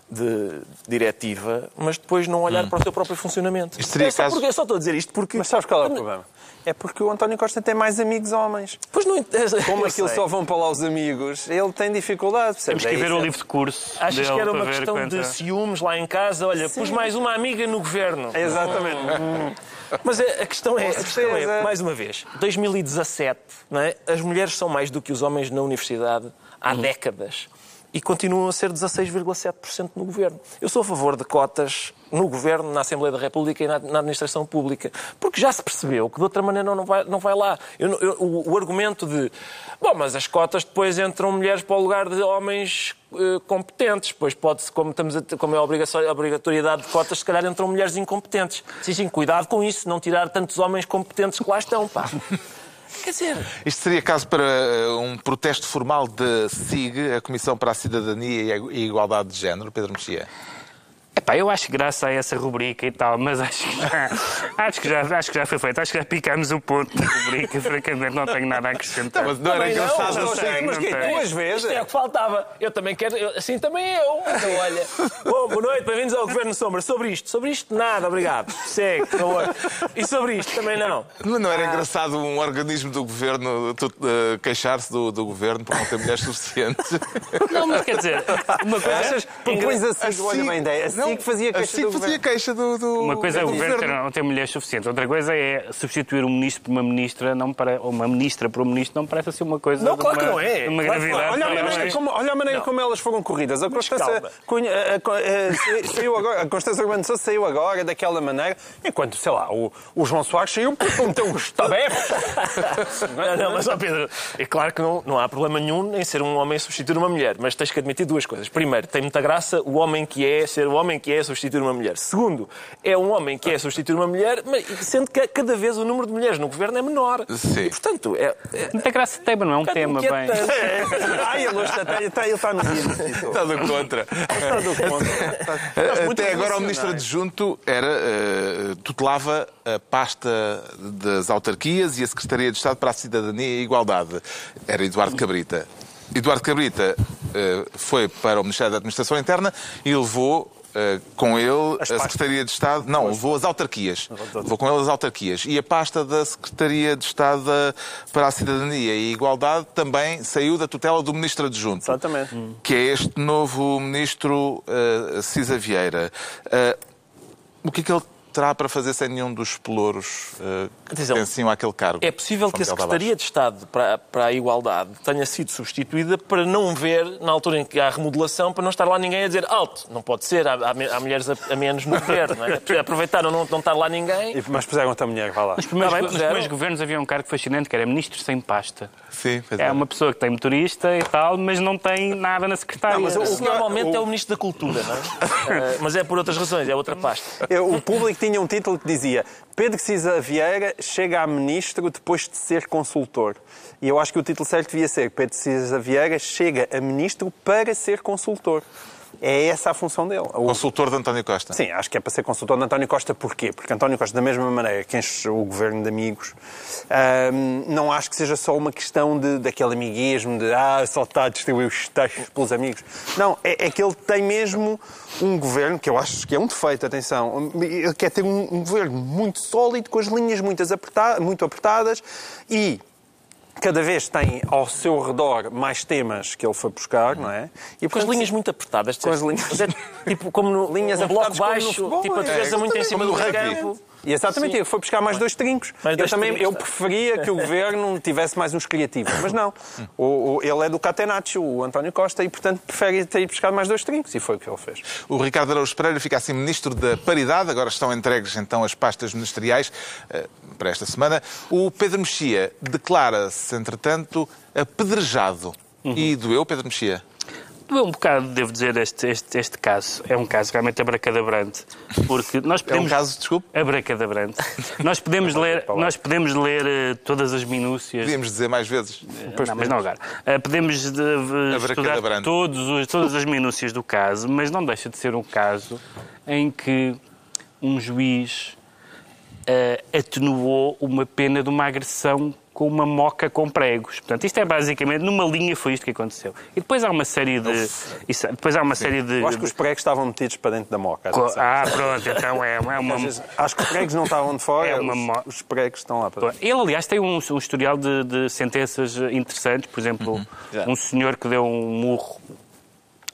de diretiva, mas depois não olhar hum. para o seu próprio funcionamento. Isto seria é, só caso... porque, só estou a dizer isto porque. Mas sabes qual é o problema? É porque o António Costa tem mais amigos homens. Pois não Como aquilo só vão para lá os amigos, ele tem dificuldade. Temos que é ver o livro de curso. Achas que era uma questão de ciúmes lá em casa? Olha, Sim. pus mais uma amiga no governo. exatamente. Hum. Mas a, questão é, a questão é, mais uma vez, 2017, não é? as mulheres são mais do que os homens na universidade há uhum. décadas e continuam a ser 16,7% no governo. Eu sou a favor de cotas no governo, na Assembleia da República e na, administração pública, porque já se percebeu que de outra maneira não vai, não vai lá. Eu, eu, o, o, argumento de, bom, mas as cotas depois entram mulheres para o lugar de homens uh, competentes, pois pode-se, como, estamos a, como é a obrigatoriedade de cotas, se calhar entram mulheres incompetentes. Sim, sim, cuidado com isso, não tirar tantos homens competentes que lá estão, pá. Quer dizer... Isto seria caso para eh, um protesto formal de SIG, a Comissão para a Cidadania e a Igualdade de Género, Pedro Mexia? Epá, eu acho graça a essa rubrica e tal, mas acho que já, acho que já, acho que já foi feito. Acho que já picamos o ponto da rubrica. Francamente, não tenho nada a acrescentar. Mas não era engraçado não, assim. Mas que duas vezes? Isto é o que faltava. Eu também quero. Eu, assim também eu. Então, olha. Bom, boa noite, bem-vindos ao Governo Sombra. Sobre isto, sobre isto, nada, obrigado. Segue, por favor. E sobre isto também não. Não, não era ah. engraçado um organismo do governo uh, queixar-se do, do governo por não ter mulheres suficientes? Não, mas quer dizer, uma coisa. Achas, propões assim, assim, olha bem ideia. Assim não, que fazia queixa assim do fazia queixa do, do Uma coisa é o governo ter, não ter mulheres suficientes, outra coisa é substituir um ministro por uma ministra, não para, ou uma ministra por um ministro, não parece assim uma coisa não, claro uma, que não é. uma gravidade. Olha a maneira, como, olha a maneira como elas foram corridas. A Constância, Cunha, a, a, saiu agora, a Constância Urbano saiu agora daquela maneira, enquanto, sei lá, o, o João Soares saiu porque meteu os tabefes. não, não, mas, ó Pedro, é claro que não, não há problema nenhum em ser um homem substituir uma mulher, mas tens que admitir duas coisas. Primeiro, tem muita graça o homem que é ser o homem que é substituir uma mulher. Segundo, é um homem que é substituir uma mulher, sendo que cada vez o número de mulheres no governo é menor. Sim. E, portanto, é. é... Muita graça tem, mas não é um tema bem. Ai, ele está, está, ele está no dia. Está do contra. Está do contra. Até agora o ministro adjunto era, uh, tutelava a pasta das autarquias e a Secretaria de Estado para a Cidadania e a Igualdade. Era Eduardo Cabrita. Eduardo Cabrita uh, foi para o Ministério da Administração Interna e levou Uh, com ele a Secretaria de Estado. Não, pois. levou as autarquias. Levou com ele as autarquias. E a pasta da Secretaria de Estado para a Cidadania e Igualdade também saiu da tutela do Ministro Adjunto. Exatamente. Que é este novo Ministro uh, Cisa Vieira. Uh, o que é que ele terá para fazer sem nenhum dos pelouros uh, que pertenciam àquele cargo. É possível que a Secretaria de Estado para, para a Igualdade tenha sido substituída para não ver, na altura em que há remodelação, para não estar lá ninguém a dizer alto, não pode ser, há, há mulheres a, a, menos no governo. Não é? Aproveitaram não, não estar lá ninguém. Mas puseram outra mulher, vá lá. Nos primeiros, nos primeiros governos havia um cargo fascinante que era ministro sem pasta. Sim, é, é uma pessoa que tem motorista e tal, mas não tem nada na secretária. Não, mas o, o, normalmente o... é o ministro da Cultura, não é? uh, mas é por outras razões, é outra pasta. O público tinha um título que dizia Pedro Cisa Vieira chega a ministro depois de ser consultor. E eu acho que o título certo devia ser Pedro Cisa Vieira chega a ministro para ser consultor. É essa a função dele. O consultor de António Costa. Sim, acho que é para ser consultor de António Costa. Porquê? Porque António Costa, da mesma maneira que enche o governo de amigos, não acho que seja só uma questão de, daquele amiguismo de ah, só está a distribuir os textos pelos amigos. Não, é, é, que ele tem mesmo um governo, que eu acho que é um defeito, atenção, ele quer ter um, um governo muito sólido, com as linhas muito apertadas e cada vez tem ao seu redor mais temas que ele foi buscar, não é? E, com as linhas muito apertadas. Com as linhas... É, tipo, como no linhas um bloco baixo, futebol, tipo a defesa é, muito em cima do campo. E exatamente, ele foi buscar mais dois trincos. Mais dois eu também trincos. eu preferia que o governo tivesse mais uns criativos, mas não. O, o, ele é do Catenaccio, o António Costa, e portanto prefere ter buscar mais dois trincos, e foi o que ele fez. O Ricardo Araújo Pereira fica assim ministro da Paridade, agora estão entregues então as pastas ministeriais uh, para esta semana. O Pedro Mexia declara-se, entretanto, apedrejado. Uhum. E doeu, Pedro Mexia? Um bocado, devo dizer, este, este, este caso. É um caso realmente abracadabrante. Porque nós podemos... É um caso, desculpe? Abracadabrante. nós podemos ler, nós podemos ler uh, todas as minúcias... Podíamos dizer mais vezes. Uh, não, mas não agora. Uh, podemos de, estudar todos, todas as minúcias do caso, mas não deixa de ser um caso em que um juiz atenuou uma pena de uma agressão com uma moca com pregos. Portanto, isto é basicamente, numa linha foi isto que aconteceu. E depois há uma série de... Isso, depois há uma Sim. série de... Eu acho que os pregos estavam metidos para dentro da moca. Ah, pronto, então é, é uma... acho que os pregos não estavam de fora, é uma... os, os pregos estão lá para dentro. Ele, aliás, tem um, um historial de, de, sentenças interessantes. Por exemplo, uhum. um senhor que deu um murro,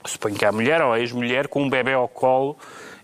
suponho que é a mulher ou a ex-mulher, com um bebê ao colo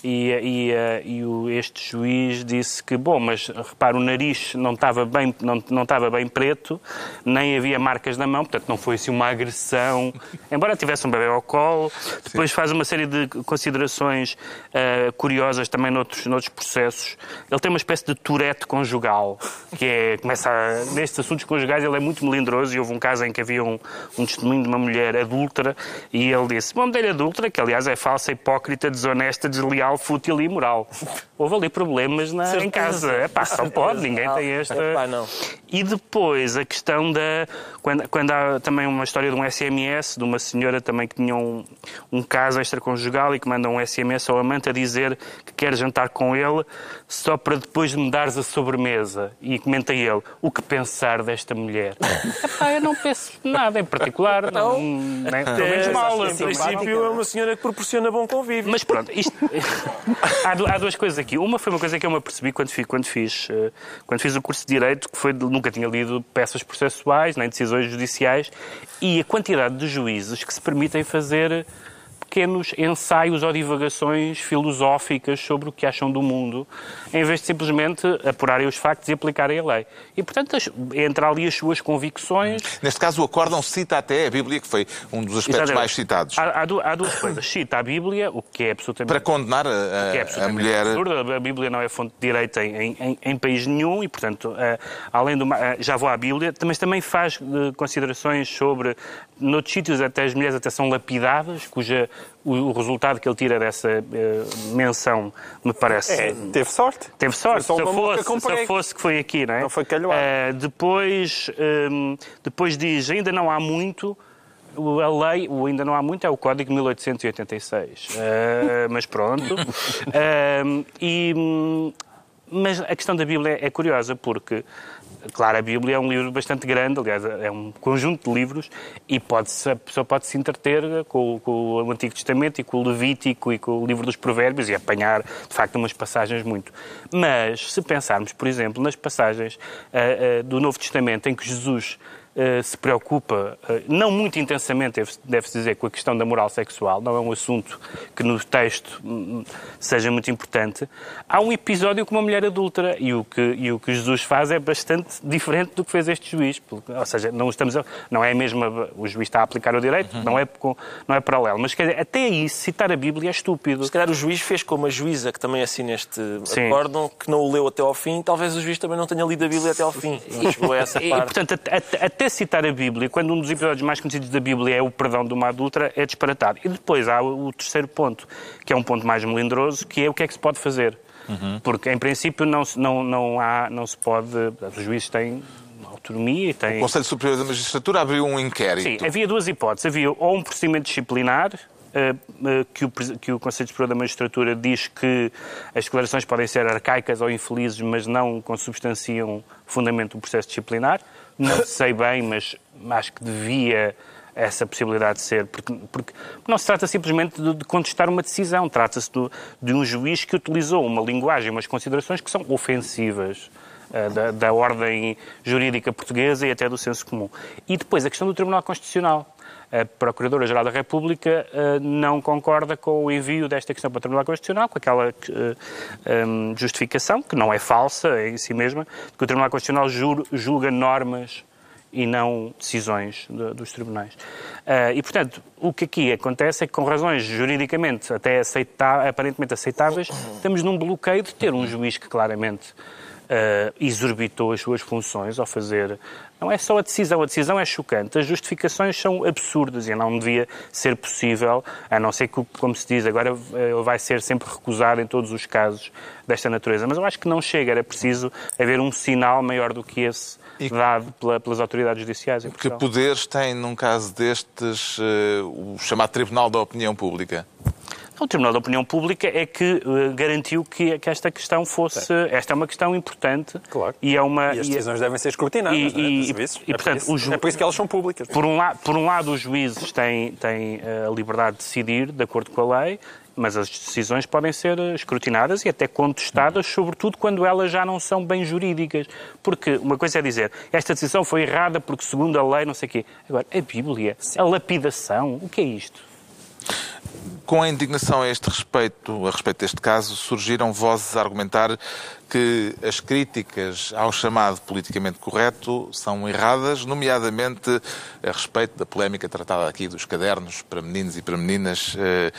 e, e, eh, e o, este juiz disse que, bom, mas repara, o nariz não estava bem, não, não estava bem preto, nem havia marcas na mão, portanto não foi assim uma agressão, embora tivesse um bebê ao colo. Depois Sim. faz uma série de considerações uh, curiosas também noutros, noutros processos. Ele tem uma espécie de turete conjugal, que é, começa a, nestes assuntos conjugais ele é muito melindroso e houve um caso em que havia um, um testemunho de uma mulher adúltera e ele disse, bom, mulher adúltera, que aliás é falsa, hipócrita, desonesta, desleal, fútil e imoral. Houve ali problemas na, em casa. É pá, só pode, ninguém tem esta. Epá, não. E depois a questão da. Quando, quando há também uma história de um SMS, de uma senhora também que tinha um, um caso extraconjugal e que manda um SMS ao amante a dizer que quer jantar com ele só para depois me dares a sobremesa. E comenta ele: o que pensar desta mulher? Epá, eu não penso nada em particular. Não, não, nem, pelo menos mal. Em princípio é uma senhora que proporciona bom convívio. Mas pronto, isto, há, duas coisas aqui. Uma foi uma coisa que eu me apercebi quando fiz, quando fiz, eh, quando fiz o curso de Direito, que foi nunca tinha lido peças processuais, nem decisões judiciais, e a quantidade de juízes que se permitem fazer pequenos ensaios ou divagações filosóficas sobre o que acham do mundo, em vez de simplesmente apurarem os factos e aplicarem a lei. E, portanto, entra ali as suas convicções. Neste caso, o acórdão cita até a Bíblia, que foi um dos aspectos Exatamente. mais citados. Há, há, há, duas coisas. Cita a Bíblia, o que é absolutamente... Para condenar a, é a mulher... Absurdo. A Bíblia não é fonte de direito em, em, em país nenhum e, portanto, uh, além do... Uh, já vou à Bíblia, mas também faz uh, considerações sobre... Noutros sítios até as mulheres até são lapidadas, cuja o, resultado que ele tira dessa uh, menção me parece. É, teve sorte. Teve sorte. Se fosse, se fosse que foi aqui, não é? Não foi calhouado. Uh, depois, um, ehm, depois diz: ainda não há muito. A lei, o ainda não há muito, é o Código de 1886. Uh, eh, mas pronto. Ehm, e, hum, mas a questão da Bíblia é curiosa, porque Claro, a Bíblia é um livro bastante grande, aliás, é um conjunto de livros e pode a pessoa pode se entreter com, com, o Antigo Testamento e com o Levítico e com o livro dos Provérbios e apanhar, de facto, umas passagens muito. Mas, se pensarmos, por exemplo, nas passagens uh, uh, do Novo Testamento em que Jesus se preocupa, uh, não muito intensamente, deve-se dizer, com a questão da moral sexual, não é um assunto que no texto um, seja muito importante. Há um episódio com uma mulher adúltera e o que, e o que Jesus faz é bastante diferente do que fez este juiz. Ou seja, não, estamos a, não é mesmo o juiz está a aplicar o direito, uhum. não, é, não é paralelo. Mas quer dizer, até aí, citar a Bíblia é estúpido. Se calhar o juiz fez como a juíza que também assina este Sim. acórdão, que não o leu até ao fim, talvez o juiz também não tenha lido a Bíblia até ao fim. E chegou a essa parte. E, portanto, até, até citar a Bíblia, quando um dos episódios mais conhecidos da Bíblia é o perdão de uma adulta, é disparatado. E depois há o terceiro ponto, que é um ponto mais melindroso, que é o que é que se pode fazer. Uhum. Porque, em princípio, não, não, não, há, não se pode. Os juízes têm autonomia e têm. O Conselho Superior da Magistratura abriu um inquérito. Sim, havia duas hipóteses. Havia ou um procedimento disciplinar, eh, eh, que o, que o Conselho Superior da Magistratura diz que as declarações podem ser arcaicas ou infelizes, mas não consubstanciam fundamento do processo disciplinar. Não sei bem, mas acho que devia essa possibilidade de ser, porque, porque não se trata simplesmente de, de contestar uma decisão, trata-se de um juiz que utilizou uma linguagem, umas considerações que são ofensivas uh, da, da, ordem jurídica portuguesa e até do senso comum. E depois a questão do Tribunal Constitucional. A Procuradora-Geral da República uh, não concorda com o envio desta questão para o Tribunal Constitucional, com aquela eh, um, justificação, que não é falsa em si mesma, que o Tribunal Constitucional julga normas e não decisões de, dos tribunais. Uh, e, portanto, o que aqui acontece é que, com razões juridicamente até aceita aparentemente aceitáveis, estamos num bloqueio de ter um juiz que claramente uh, exorbitou as suas funções ao fazer. Não é só a decisão, a decisão é chocante, as justificações são absurdas e não devia ser possível, a não ser que, como se diz, agora ele vai ser sempre recusado em todos os casos desta natureza. Mas eu acho que não chega, era preciso haver um sinal maior do que esse e dado pela, pelas autoridades judiciais. Que poderes tem, num caso destes, uh, o chamado Tribunal da Opinião Pública? O Tribunal da Opinião Pública é que uh, garantiu que, que, esta questão fosse. Sim. Esta é uma questão importante. Claro. E, é uma, e as decisões e, devem ser escrutinadas. E, e, e, e portanto, por isso, é por isso que elas são públicas. Por um, la, por um lado, os juízes têm, têm eh, a liberdade de decidir de acordo com a lei, mas as decisões podem ser escrutinadas e até contestadas, sobretudo quando elas já não são bem jurídicas. Porque uma coisa é dizer, esta decisão foi errada porque segundo a lei não sei o quê. Agora, a Bíblia, Sim. a lapidação, o que é isto? Com a indignação a este respeito, a respeito deste caso, surgiram vozes a argumentar que as críticas ao chamado politicamente correto são erradas, nomeadamente a respeito da polémica tratada aqui dos cadernos para meninos e para meninas, eh,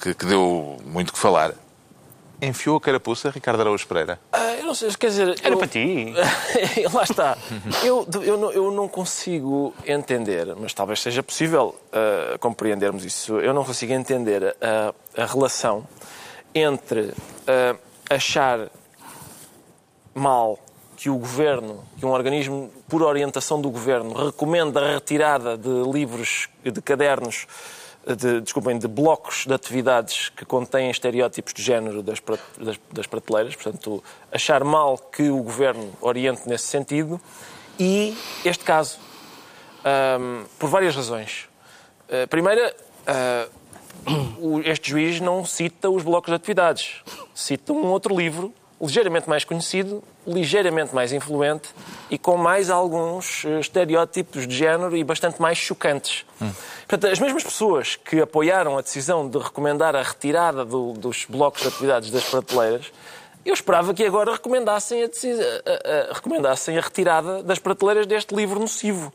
que, que deu muito que falar. Enfiou a carapuça, Ricardo Araújo Pereira? Ah, eu não sei, quer dizer... Era eu... para ti. Lá está. eu, eu, não, eu não consigo entender, mas talvez seja possível uh, compreendermos isso, eu não consigo entender a, a relação entre uh, achar mal que o governo, que um organismo por orientação do governo recomenda a retirada de livros, de cadernos de, desculpem, de blocos de atividades que contêm estereótipos de género das, das, das prateleiras, portanto, achar mal que o governo oriente nesse sentido, e este caso, um, por várias razões. Uh, primeira, uh, este juiz não cita os blocos de atividades, cita um outro livro ligeiramente mais conhecido, ligeiramente mais influente e com mais alguns eh, estereótipos de género e bastante mais chocantes. Hum. Portanto, as mesmas pessoas que apoiaram a decisão de recomendar a retirada do, dos blocos de atividades das prateleiras, eu esperava que agora recomendassem a, a, a, recomendassem a retirada das prateleiras deste livro nocivo.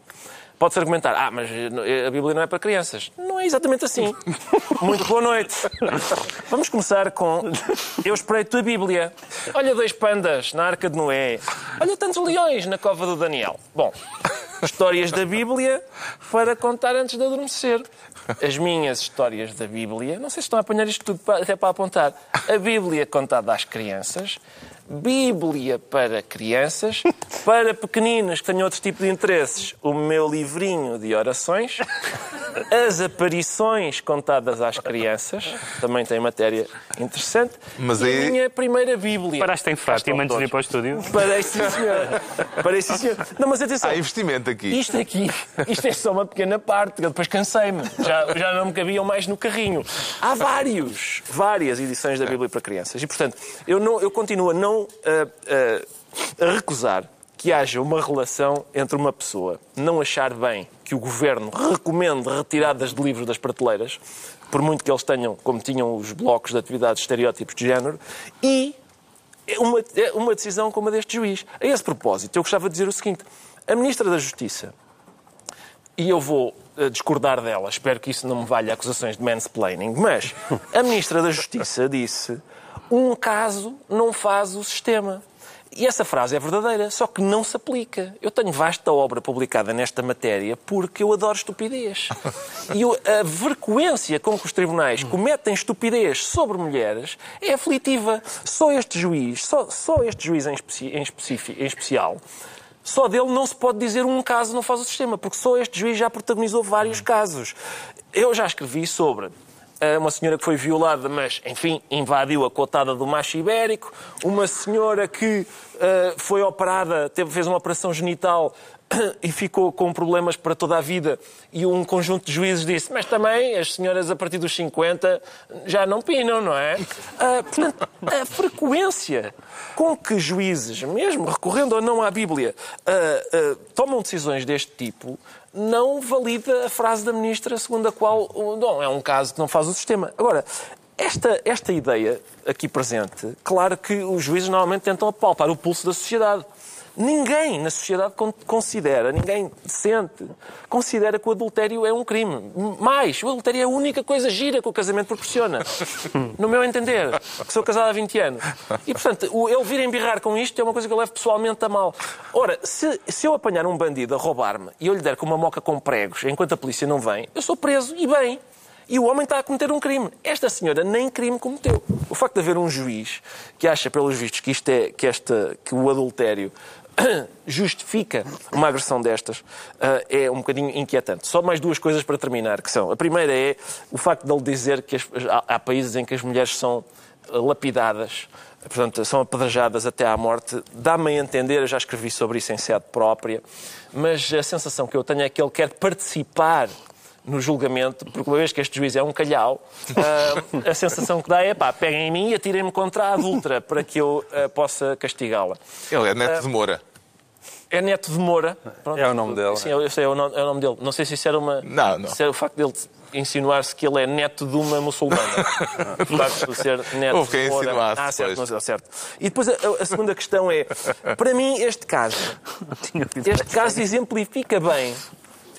Pode-se argumentar, ah, mas a Bíblia não é para crianças. Não é exatamente assim. Muito boa noite. Vamos começar com Eu espreito a Bíblia. Olha dois pandas na Arca de Noé. Olha tantos leões na cova do Daniel. Bom, histórias da Bíblia para contar antes de adormecer. As minhas histórias da Bíblia, não sei se estão a apanhar isto tudo até para apontar. A Bíblia contada às crianças, Bíblia para crianças, para pequeninos que tenham outro tipo de interesses, o meu livrinho de orações, as aparições contadas às crianças, também tem matéria interessante, Mas e a minha primeira Bíblia. Paraste em Fátima antes de ir para o estúdio? Parei, sim, senhor. Parei, sim, senhor. Não, mas atenção. Há investimento aqui. Isto aqui, isto é só uma pequena parte, eu depois cansei-me. Já, já não me cabiam mais no carrinho. Há vários, várias edições da Bíblia para crianças. E, portanto, eu, não, eu continuo a não a, recusar que haja uma relação entre uma pessoa não achar bem que o governo recomende retiradas de livros das prateleiras, por muito que eles tenham, como tinham os blocos de atividades estereótipos de género, e uma, uma decisão como a deste juiz. A esse propósito, eu gostava de dizer o seguinte: a Ministra da Justiça, e eu vou eh, discordar dela, espero que isso não me valha acusações de mansplaining, mas a Ministra da Justiça disse um caso não faz o sistema. E essa frase é verdadeira, só que não se aplica. Eu tenho vasta obra publicada nesta matéria porque eu adoro estupidez. E a frequência com que os tribunais cometem estupidez sobre mulheres é aflitiva. Só este juiz, só, só este juiz em, especi, em, em especial, só dele não se pode dizer um caso não faz o sistema, porque só este juiz já protagonizou vários casos. Eu já escrevi sobre uma senhora que foi violada, mas, enfim, invadiu a cotada do macho ibérico, uma senhora que uh, foi operada, teve, fez uma operação genital e ficou com problemas para toda a vida. E um conjunto de juízes disse: Mas também as senhoras a partir dos 50 já não pinam, não é? Uh, portanto, a frequência com que juízes, mesmo recorrendo ou não à Bíblia, uh, uh, tomam decisões deste tipo não valida a frase da ministra segundo a qual não, é um caso que não faz o sistema. Agora, esta, esta ideia aqui presente, claro que os juízes normalmente tentam apalpar o pulso da sociedade. Ninguém na sociedade considera, ninguém sente, considera que o adultério é um crime. Mais, o adultério é a única coisa gira que o casamento proporciona. No meu entender, que sou casado há 20 anos. E, portanto, ele vir embirrar com isto é uma coisa que eu levo pessoalmente a mal. Ora, se, se eu apanhar um bandido a roubar-me e eu lhe der com uma moca com pregos enquanto a polícia não vem, eu sou preso e bem. E o homem está a cometer um crime. Esta senhora nem crime cometeu. O facto de haver um juiz que acha, pelos vistos, que, isto é, que, esta, que o adultério justifica uma agressão destas uh, é um bocadinho inquietante. Só mais duas coisas para terminar, que são... A primeira é o facto de ele dizer que há, países em que as mulheres são lapidadas, portanto, são apedrejadas até à morte. Dá-me a entender, eu já escrevi sobre isso em sede própria, mas a sensação que eu tenho é que ele quer participar no julgamento, porque uma vez que este juiz é um calhau, uh, a sensação que dá é pá, peguem em mim e atirem-me contra a adulta para que eu possa castigá-la. Ele é neto de Moura. É neto de Moura. Pronto. É o nome dele. Sim, eu sei, é o nome, é o nome dele. Não sei se isso era uma. Não, não. Se era o facto dele insinuar-se que ele é neto de uma muçulmana. o facto de ser neto Houve quem insinuasse. Ah, certo, não, certo. E depois a, a, segunda questão é: para mim, este caso, este caso exemplifica bem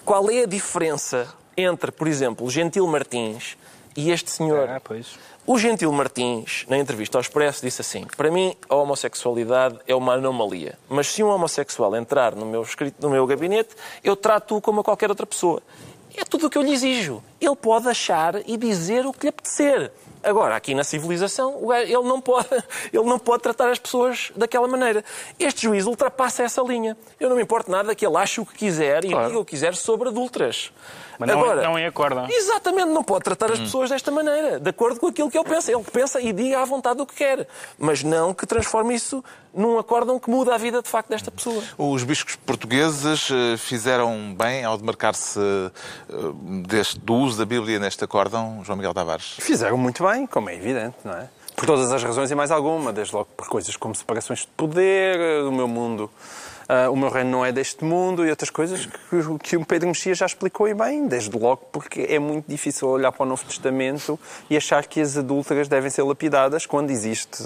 qual é a diferença entre, por exemplo, o Gentil Martins e este senhor. Ah, pois. O Gentil Martins, na entrevista ao Expresso, disse assim: Para mim, a homossexualidade é uma anomalia. Mas se um homossexual entrar no meu, no meu gabinete, eu trato-o como a qualquer outra pessoa. É tudo o que eu lhe exijo. Ele pode achar e dizer o que lhe apetecer. Agora, aqui na civilização, ele não, pode, ele não pode tratar as pessoas daquela maneira. Este juiz ultrapassa essa linha. Eu não me importo nada que ele ache o que quiser e claro. diga o que quiser sobre adultas. Mas não, Agora, não em acordo. Exatamente, não pode tratar as hum. pessoas desta maneira, de acordo com aquilo que ele pensa. Ele pensa e diga à vontade o que quer, mas não que transforme isso num acórdão que muda a vida de facto desta pessoa. Os bispos portugueses eh, fizeram bem ao demarcar-se eh, do uso da Bíblia neste acórdão, João Miguel Tavares? Fizeram muito bem, como é evidente, não é? Por todas as razões e mais alguma, desde logo por coisas como separações de poder, eh, do meu mundo uh, o meu reino não é deste mundo e outras coisas que, que o Pedro Mexia já explicou e bem, desde logo porque é muito difícil olhar para o Novo Testamento e achar que as adúlteras devem ser lapidadas quando existe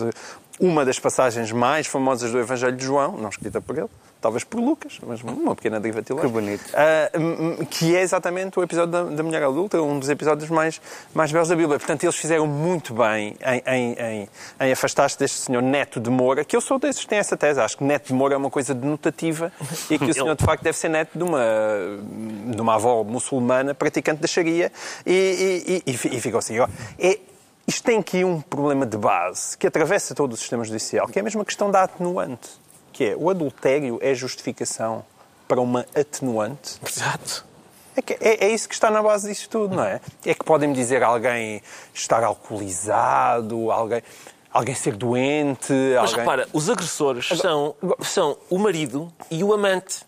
uma das passagens mais famosas do Evangelho de João, não escrita por ele, talvez por Lucas, mas uma pequena derivativa. Que bonito. Uh, que é exatamente o episódio da, da, mulher adulta, um dos episódios mais, mais belos da Bíblia. Portanto, eles fizeram muito bem em, em, em, em afastar-se deste senhor Neto de Moura, que eu sou desses que têm essa tese. Acho que Neto de Moura é uma coisa denotativa e que o senhor, de facto, deve ser neto de uma, de uma avó muçulmana praticante da Sharia e, e, e, e ficou assim. É, isto tem aqui um problema de base que atravessa todo o sistema judicial, que é a mesma questão da atenuante que é o adultério é justificação para uma atenuante. Exato. É, que, é, é, isso que está na base disso tudo, não é? É que podem-me dizer alguém estar alcoolizado, alguém, alguém ser doente. Mas alguém... repara, os agressores são, são o marido e o amante.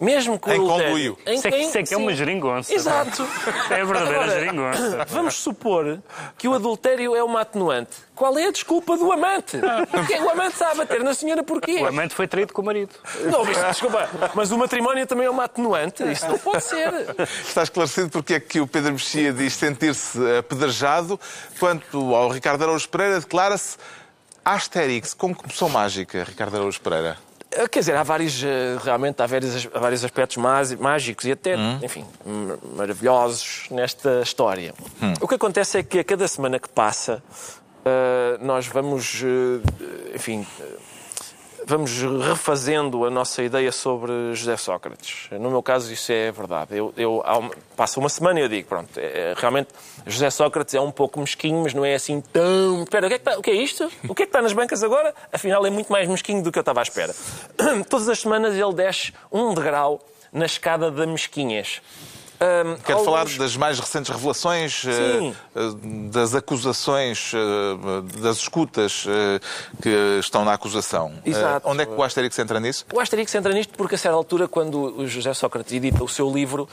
Mesmo com em o adultério... Em isso, é, isso é que é uma geringonça. Exato. É a verdadeira Agora, geringonça. Vamos supor que o adultério é uma atenuante. Qual é a desculpa do amante? Porque o amante está a bater na senhora porquê? O amante foi traído com o marido. Não, desculpa, mas o matrimónio também é uma atenuante. Isso não pode ser. Está esclarecido porque é que o Pedro Mexia diz sentir-se apedrejado, quanto ao Ricardo Araújo Pereira declara-se Asterix com comoção mágica, Ricardo Araújo Pereira. Eh, quer dizer, há vários, eh, realmente, há vários, há vários aspectos mágicos e até, hum. enfim, maravilhosos nesta história. Hum. O que acontece é que a cada semana que passa, uh, nós vamos, enfim, vamos refazendo a nossa ideia sobre José Sócrates. No meu caso, isso é verdade. Eu, eu passo uma semana e eu digo, pronto, é, é, realmente José Sócrates é um pouco mesquinho, mas não é assim tão. Espera, o que é, que está, o que é isto? O que é que está nas bancas agora? Afinal, é muito mais mesquinho do que eu estava à espera. Todas as semanas ele desce um degrau na escada da mesquinhas. Um, Quero alguns... falar das mais recentes revelações, uh, das acusações, uh, das escutas uh, que estão na acusação. Exato. onde é que o Asterix entra nisso? O Asterix entra nisto porque, a certa altura, quando o José Sócrates edita o seu livro,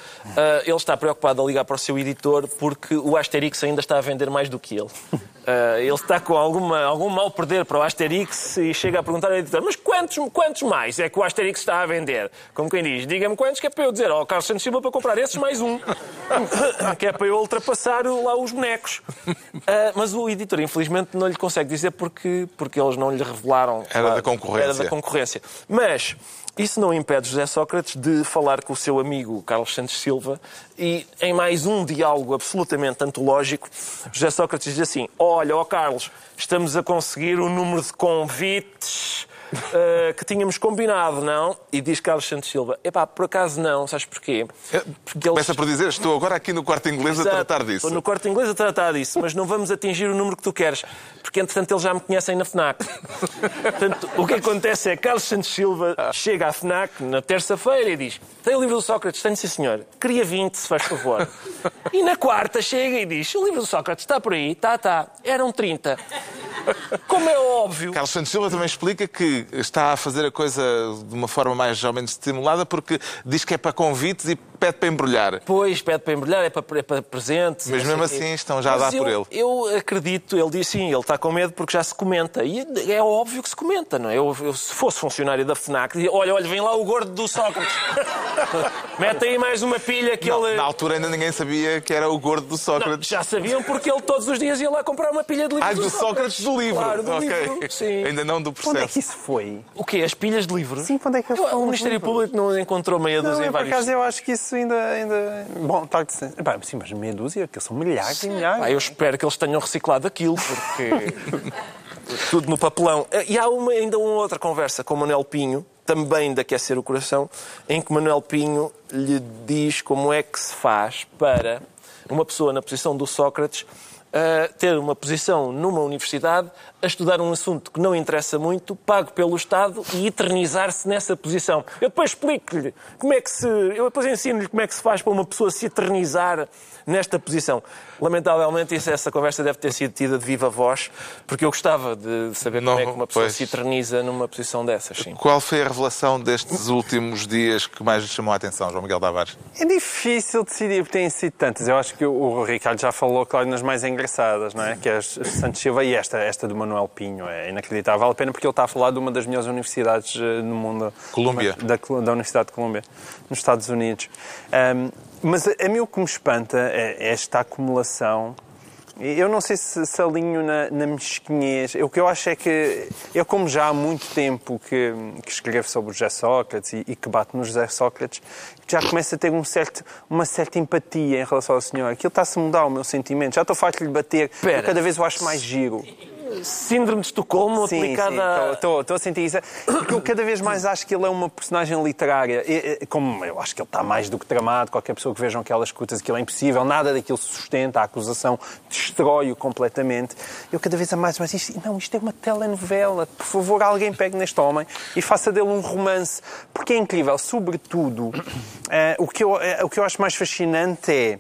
ele está preocupado a ligar para o seu editor porque o Asterix ainda está a vender mais do que ele. Ele está com alguma, algum mal perder para o Asterix e chega a perguntar ao editor: Mas quantos, quantos mais é que o Asterix está a vender? Como quem diz, diga-me quantos que é para eu dizer ao oh, Carlos Santos Silva para comprar esses mais um, que é para eu ultrapassar lá os bonecos. Uh, mas o editor, infelizmente, não lhe consegue dizer porque, porque eles não lhe revelaram. Era lá, da concorrência. Era da concorrência. Mas isso não impede José Sócrates de falar com o seu amigo Carlos Santos Silva e, em mais um diálogo absolutamente antológico, José Sócrates diz assim: Olha, ó Carlos, estamos a conseguir o número de convites uh, que tínhamos combinado, não? E diz Carlos Santos Silva, epá, por acaso não, sabes porquê? Porque Começa eles... por dizer, estou agora aqui no quarto inglês Exato, a tratar disso. Estou no quarto inglês a tratar disso, mas não vamos atingir o número que tu queres, porque entretanto eles já me conhecem na FNAC. Portanto, o que acontece é que Carlos Santos Silva chega à FNAC na terça-feira e diz, tem o livro do Sócrates? Tenho, sim senhor. Queria 20, se faz favor. E na quarta chega e diz, o livro do Sócrates está por aí? Está, está. Eram 30. Como é óbvio. Carlos Santos Silva também explica que está a fazer a coisa de uma forma mais ou menos estimulada porque diz que é para convites e pede para embrulhar. Pois, pede para embrulhar, é para, é para presentes. Mas mesmo assim estão já a dar eu, por ele. Eu acredito, ele diz sim, ele está com medo porque já se comenta. E é óbvio que se comenta, não é? Eu, eu se fosse funcionário da FNAC, dizia, olha, olha, vem lá o gordo do Sócrates. Mete aí mais uma pilha que não, ele... Na altura ainda ninguém sabia que era o gordo do Sócrates. Não, já sabiam porque ele todos os dias ia lá comprar uma pilha de livro ah, do, do Sócrates. do livro. Claro, do okay. livro, sim. Ainda não do processo. Onde é que isso foi? O quê? As pilhas de livro? Sim, quando é que eu, O Ministério Público não encontrou meia dúzia não, em vários... Por acaso eu acho que isso ainda... ainda... Bom, está de... sim, mas meia dúzia, que são milhares sim. e milhares. Ah, eu espero que eles tenham reciclado aquilo, porque... Tudo no papelão. E há uma, ainda uma outra conversa com o Manuel Pinho, também de aquecer o coração, em que Manuel Pinho lhe diz como é que se faz para uma pessoa na posição do Sócrates uh, ter uma posição numa universidade a estudar um assunto que não interessa muito, pago pelo Estado e eternizar-se nessa posição. Eu depois explico-lhe como é que se. Eu depois ensino-lhe como é que se faz para uma pessoa se eternizar nesta posição. Lamentavelmente, isso, essa conversa deve ter sido tida de viva voz, porque eu gostava de saber não, como é que uma pessoa pois. se eterniza numa posição dessas. Sim. Qual foi a revelação destes últimos dias que mais lhe chamou a atenção, João Miguel Tavares? É difícil decidir, porque têm sido tantas. Eu acho que o Ricardo já falou, claro, nas mais engraçadas, não é? Que é a Santos Silva e esta, esta do Manuel Pinho. É inacreditável. Vale a pena porque ele está a falar de uma das melhores universidades eh, no mundo. Colômbia. Da, da Universidade de Colômbia, nos Estados Unidos. Um, mas a, a mim o que me espanta é esta acumulação eu não sei se, se alinho na, na mesquinhez. O que eu acho é que eu, como já há muito tempo que, que escrevo sobre o José Sócrates e, e, que bato no José Sócrates, já começo a ter um certo, uma certa empatia em relação ao senhor. Aquilo está-se a mudar o meu sentimento. Já estou farto de lhe bater. Cada vez eu acho mais giro síndrome de Estocolmo sim, aplicada... Estou a sentir isso. Porque eu cada vez mais acho que ele é uma personagem literária. E, como eu acho que ele está mais do que tramado, qualquer pessoa que vejam aquelas escutas, aquilo é impossível, nada daquilo se sustenta, a acusação destrói-o completamente. Eu cada vez a mais, mas isto, não, isto é uma telenovela. Por favor, alguém pegue neste homem e faça dele um romance. Porque é incrível. Sobretudo, uh, o, que eu, uh, o que eu acho mais fascinante é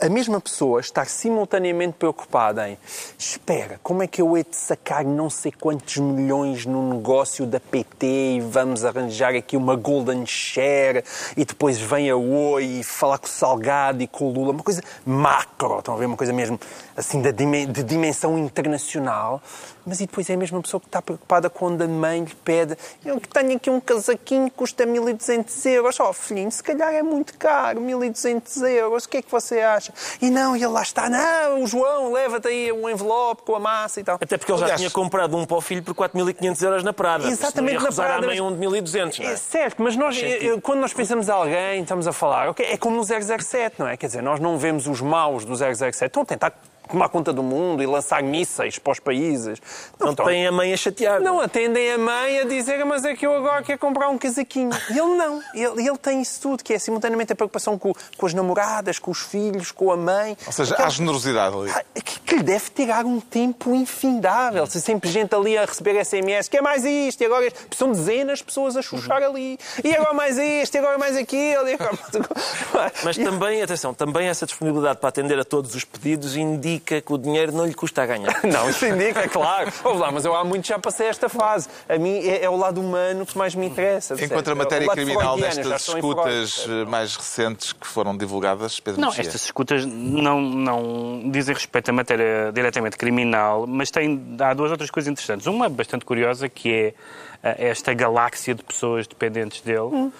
a mesma pessoa estar simultaneamente preocupada em espera, como é que eu hei de sacar não sei quantos milhões no negócio da PT e vamos arranjar aqui uma golden share e depois vem a Oi e falar com o Salgado e com o Lula, uma coisa macro, estão a ver, uma coisa mesmo assim de dimensão internacional mas e depois é a mesma pessoa que está preocupada quando a mãe lhe pede eu que tenho aqui um casaquinho que custa 1.200 euros. Oh, filhinho, se calhar é muito caro, 1.200 euros. O que é que você acha? E não, e ele lá está. Não, o João, leva-te aí um envelope com a massa e tal. Até porque ele já tinha comprado um para o filho por 4.500 euros na Prada. Exatamente, na Prada. a mãe um de 1.200, não é? É certo, mas nós, quando nós pensamos em alguém, estamos a falar, okay, é como no 007, não é? Quer dizer, nós não vemos os maus do 007. Estão a tentar tomar conta do mundo e lançar mísseis para os países. Não, não têm a mãe a chatear. Não, atendem a mãe a dizer, mas é que eu agora quero comprar um casaquinho. E ele não. Ele, ele tem isso tudo, que é simultaneamente a preocupação com, com as namoradas, com os filhos, com a mãe. Ou seja, Aquela... há generosidade ali. Ah, que, que lhe deve tirar um tempo infindável. Se sempre gente ali a receber SMS, que é mais isto, e agora são dezenas de pessoas a chuchar ali. E agora mais isto, e agora mais aquilo. E agora... Mas também, atenção, também essa disponibilidade para atender a todos os pedidos indica indica que o dinheiro não lhe custa a ganhar. não, isso indica, é claro. Ouve lá, mas eu há muito já passei esta fase. A mim é, é o lado humano que mais me interessa. Enquanto a matéria é criminal destas escutas mais recentes que foram divulgadas, Pedro Não, Mexia. estas escutas não, não dizem respeito à matéria diretamente criminal, mas tem, há duas outras coisas interessantes. Uma bastante curiosa, que é eh, esta galáxia de pessoas dependentes dele. Hum.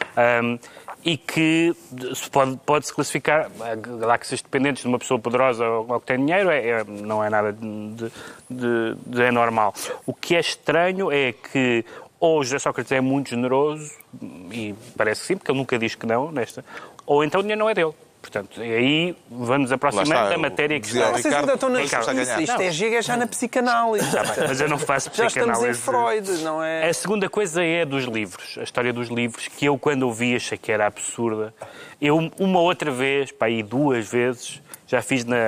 Um, e que pode, pode se classificar, galáxias dependentes de uma pessoa poderosa ou, que tem dinheiro, é, é, não é nada de, de, de anormal. O que é estranho é que ou José Sócrates é muito generoso, e parece sim, porque ele nunca diz que não, nesta, ou então o dinheiro não é dele. Portanto, aí vamos aproximar da matéria que está. Vocês ainda estão na... Isto, isto é giga já na psicanálise. Mas eu não faço psicanálise. Já estamos em Freud, não é? A segunda coisa é dos livros. A história dos livros, que eu quando ouvi achei que era absurda. Eu, uma outra vez, para aí duas vezes, já fiz na,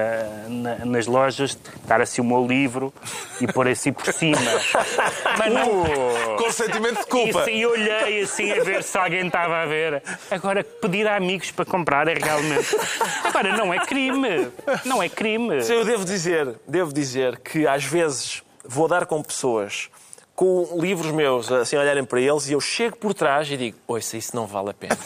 na, nas lojas, dar assim o meu livro e pôr assim por cima. Mas não. Uh, com sentimento de culpa. E, e olhei assim a ver se alguém estava a ver. Agora, pedir a amigos para comprar é realmente. Agora, não é crime. Não é crime. Eu devo dizer, devo dizer que às vezes vou dar com pessoas com livros meus, assim, olharem para eles, e eu chego por trás e digo, ouça, isso não vale a pena.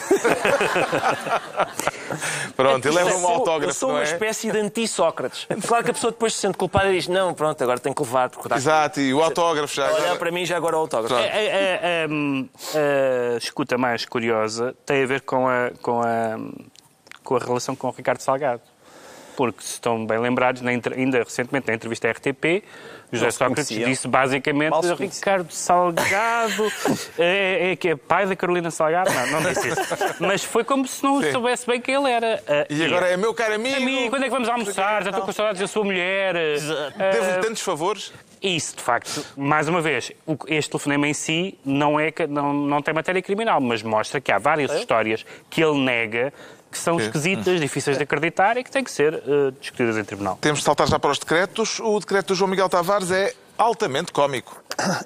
pronto, é e leva um autógrafo, Eu sou uma é? espécie de anti-Sócrates. Claro que a pessoa depois se sente culpada e diz, não, pronto, agora tenho que levar. Porque Exato, e o autógrafo já. Olhar para mim já agora o autógrafo. A, a, a, a, escuta mais curiosa tem a ver com a, com a, com a relação com o Ricardo Salgado. Porque, se estão bem lembrados, ainda recentemente na entrevista à RTP, José Sócrates disse basicamente Ricardo Salgado é, é, que é pai da Carolina Salgado. Não, não disse isso. Mas foi como se não Sim. soubesse bem quem ele era. Uh, e agora é meu caro amigo. Amigo, quando é que vamos almoçar? Já estou com saudades da sua mulher. Uh, Devo-lhe tantos favores. Isso, de facto, mais uma vez, este telefonema em si não, é, não, não tem matéria criminal, mas mostra que há várias é? histórias que ele nega que são esquisitas, difíceis de acreditar e que têm que ser uh, discutidas em tribunal. Temos de saltar já para os decretos. O decreto do João Miguel Tavares é altamente cómico.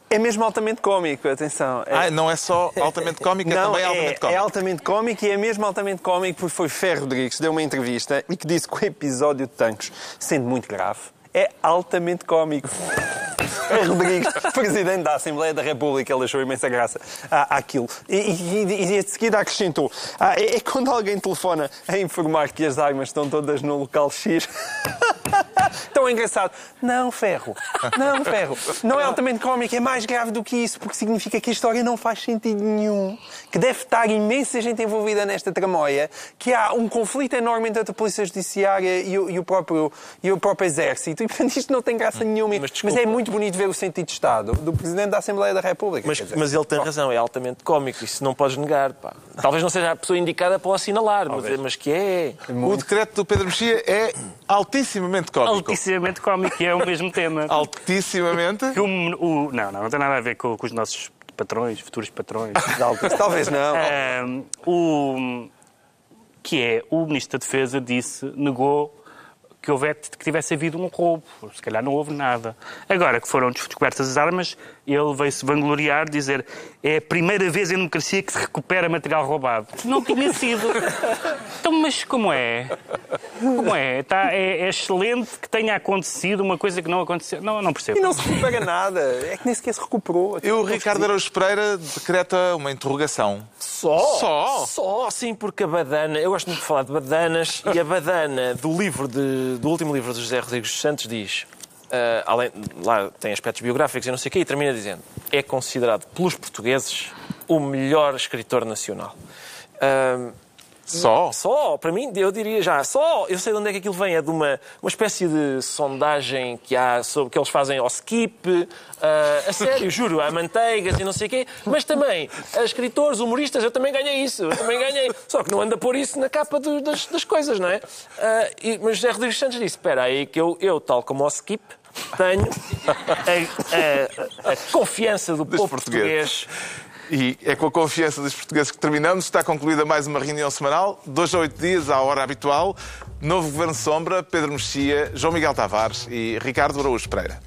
É mesmo altamente cómico, atenção. É... Ah, não é só altamente cómico, é também é, altamente cómico. É altamente cómico e é mesmo altamente cómico porque foi Ferro Rodrigues deu uma entrevista e que disse que o episódio de Tanques, sendo muito grave, é altamente cómico. É Rodrigues, presidente da Assembleia da República, ele achou imensa graça àquilo. E, e, e, de seguida acrescentou: ah, é, é quando alguém telefona a informar que as armas estão todas no local X. Tão engraçado. Não, ferro. Não, ferro. Não é altamente cómico, é mais grave do que isso, porque significa que a história não faz sentido nenhum. Que deve estar imensa gente envolvida nesta tramóia, que há um conflito enorme entre a Polícia Judiciária e o, e o próprio, e o próprio Exército. E, portanto, isto não tem graça nenhuma. Mas, mas, é muito bonito ver o sentido de Estado do Presidente da Assembleia da República. Mas, dizer, mas ele tem razão, é altamente cómico. Isso não podes negar. Pá. Talvez não seja a pessoa indicada para o assinalar, mas, mas, que é. O decreto do Pedro Mexia é altissimamente cómico. Altissimamente cómico, e é o mesmo tema. Altissimamente? O, o, não, não, não tem nada a ver com, com os nossos patrões, futuros patrões. Talvez não. o, que é, o Ministro da Defesa disse, negou que, houvesse, que tivesse havido um roubo. Se calhar não houve nada. Agora que foram descobertas as armas, ele veio-se vangloriar, dizer é a primeira vez em democracia que se recupera material roubado. Não tinha sido. Então, mas como é? Como é? Está, é, é, excelente que tenha acontecido uma coisa que não aconteceu. Não, não percebo. E não se recupera nada. É que nem sequer se recuperou. E o Ricardo Araújo Pereira decreta uma interrogação. Só? Só? Só, sim, porque a badana... Eu gosto muito de falar de badanas e a badana do livro de, do último livro de José Rodrigues Santos diz Uh, além, lá tem aspectos biográficos e não sei o quê, e termina dizendo é considerado pelos portugueses o melhor escritor nacional. Uh, só? Só, para mim, eu diria já, só. Eu sei de onde é que aquilo vem. É de uma, uma espécie de sondagem que há sobre que eles fazem ao skip, uh, a sério, juro, há manteigas e não sei o quê, mas também a escritores, humoristas, eu também ganhei isso, eu também ganhei. Só que não anda a pôr isso na capa do, das, das, coisas, não é? Uh, e, mas José Rodrigues Santos disse: espera aí, que eu, eu, tal como ao skip, tenho a, a, a confiança do povo português e é com a confiança dos portugueses que terminamos. Está concluída mais uma reunião semanal, dois a oito dias, à hora habitual. Novo Governo Sombra, Pedro Mexia, João Miguel Tavares e Ricardo Araújo Pereira.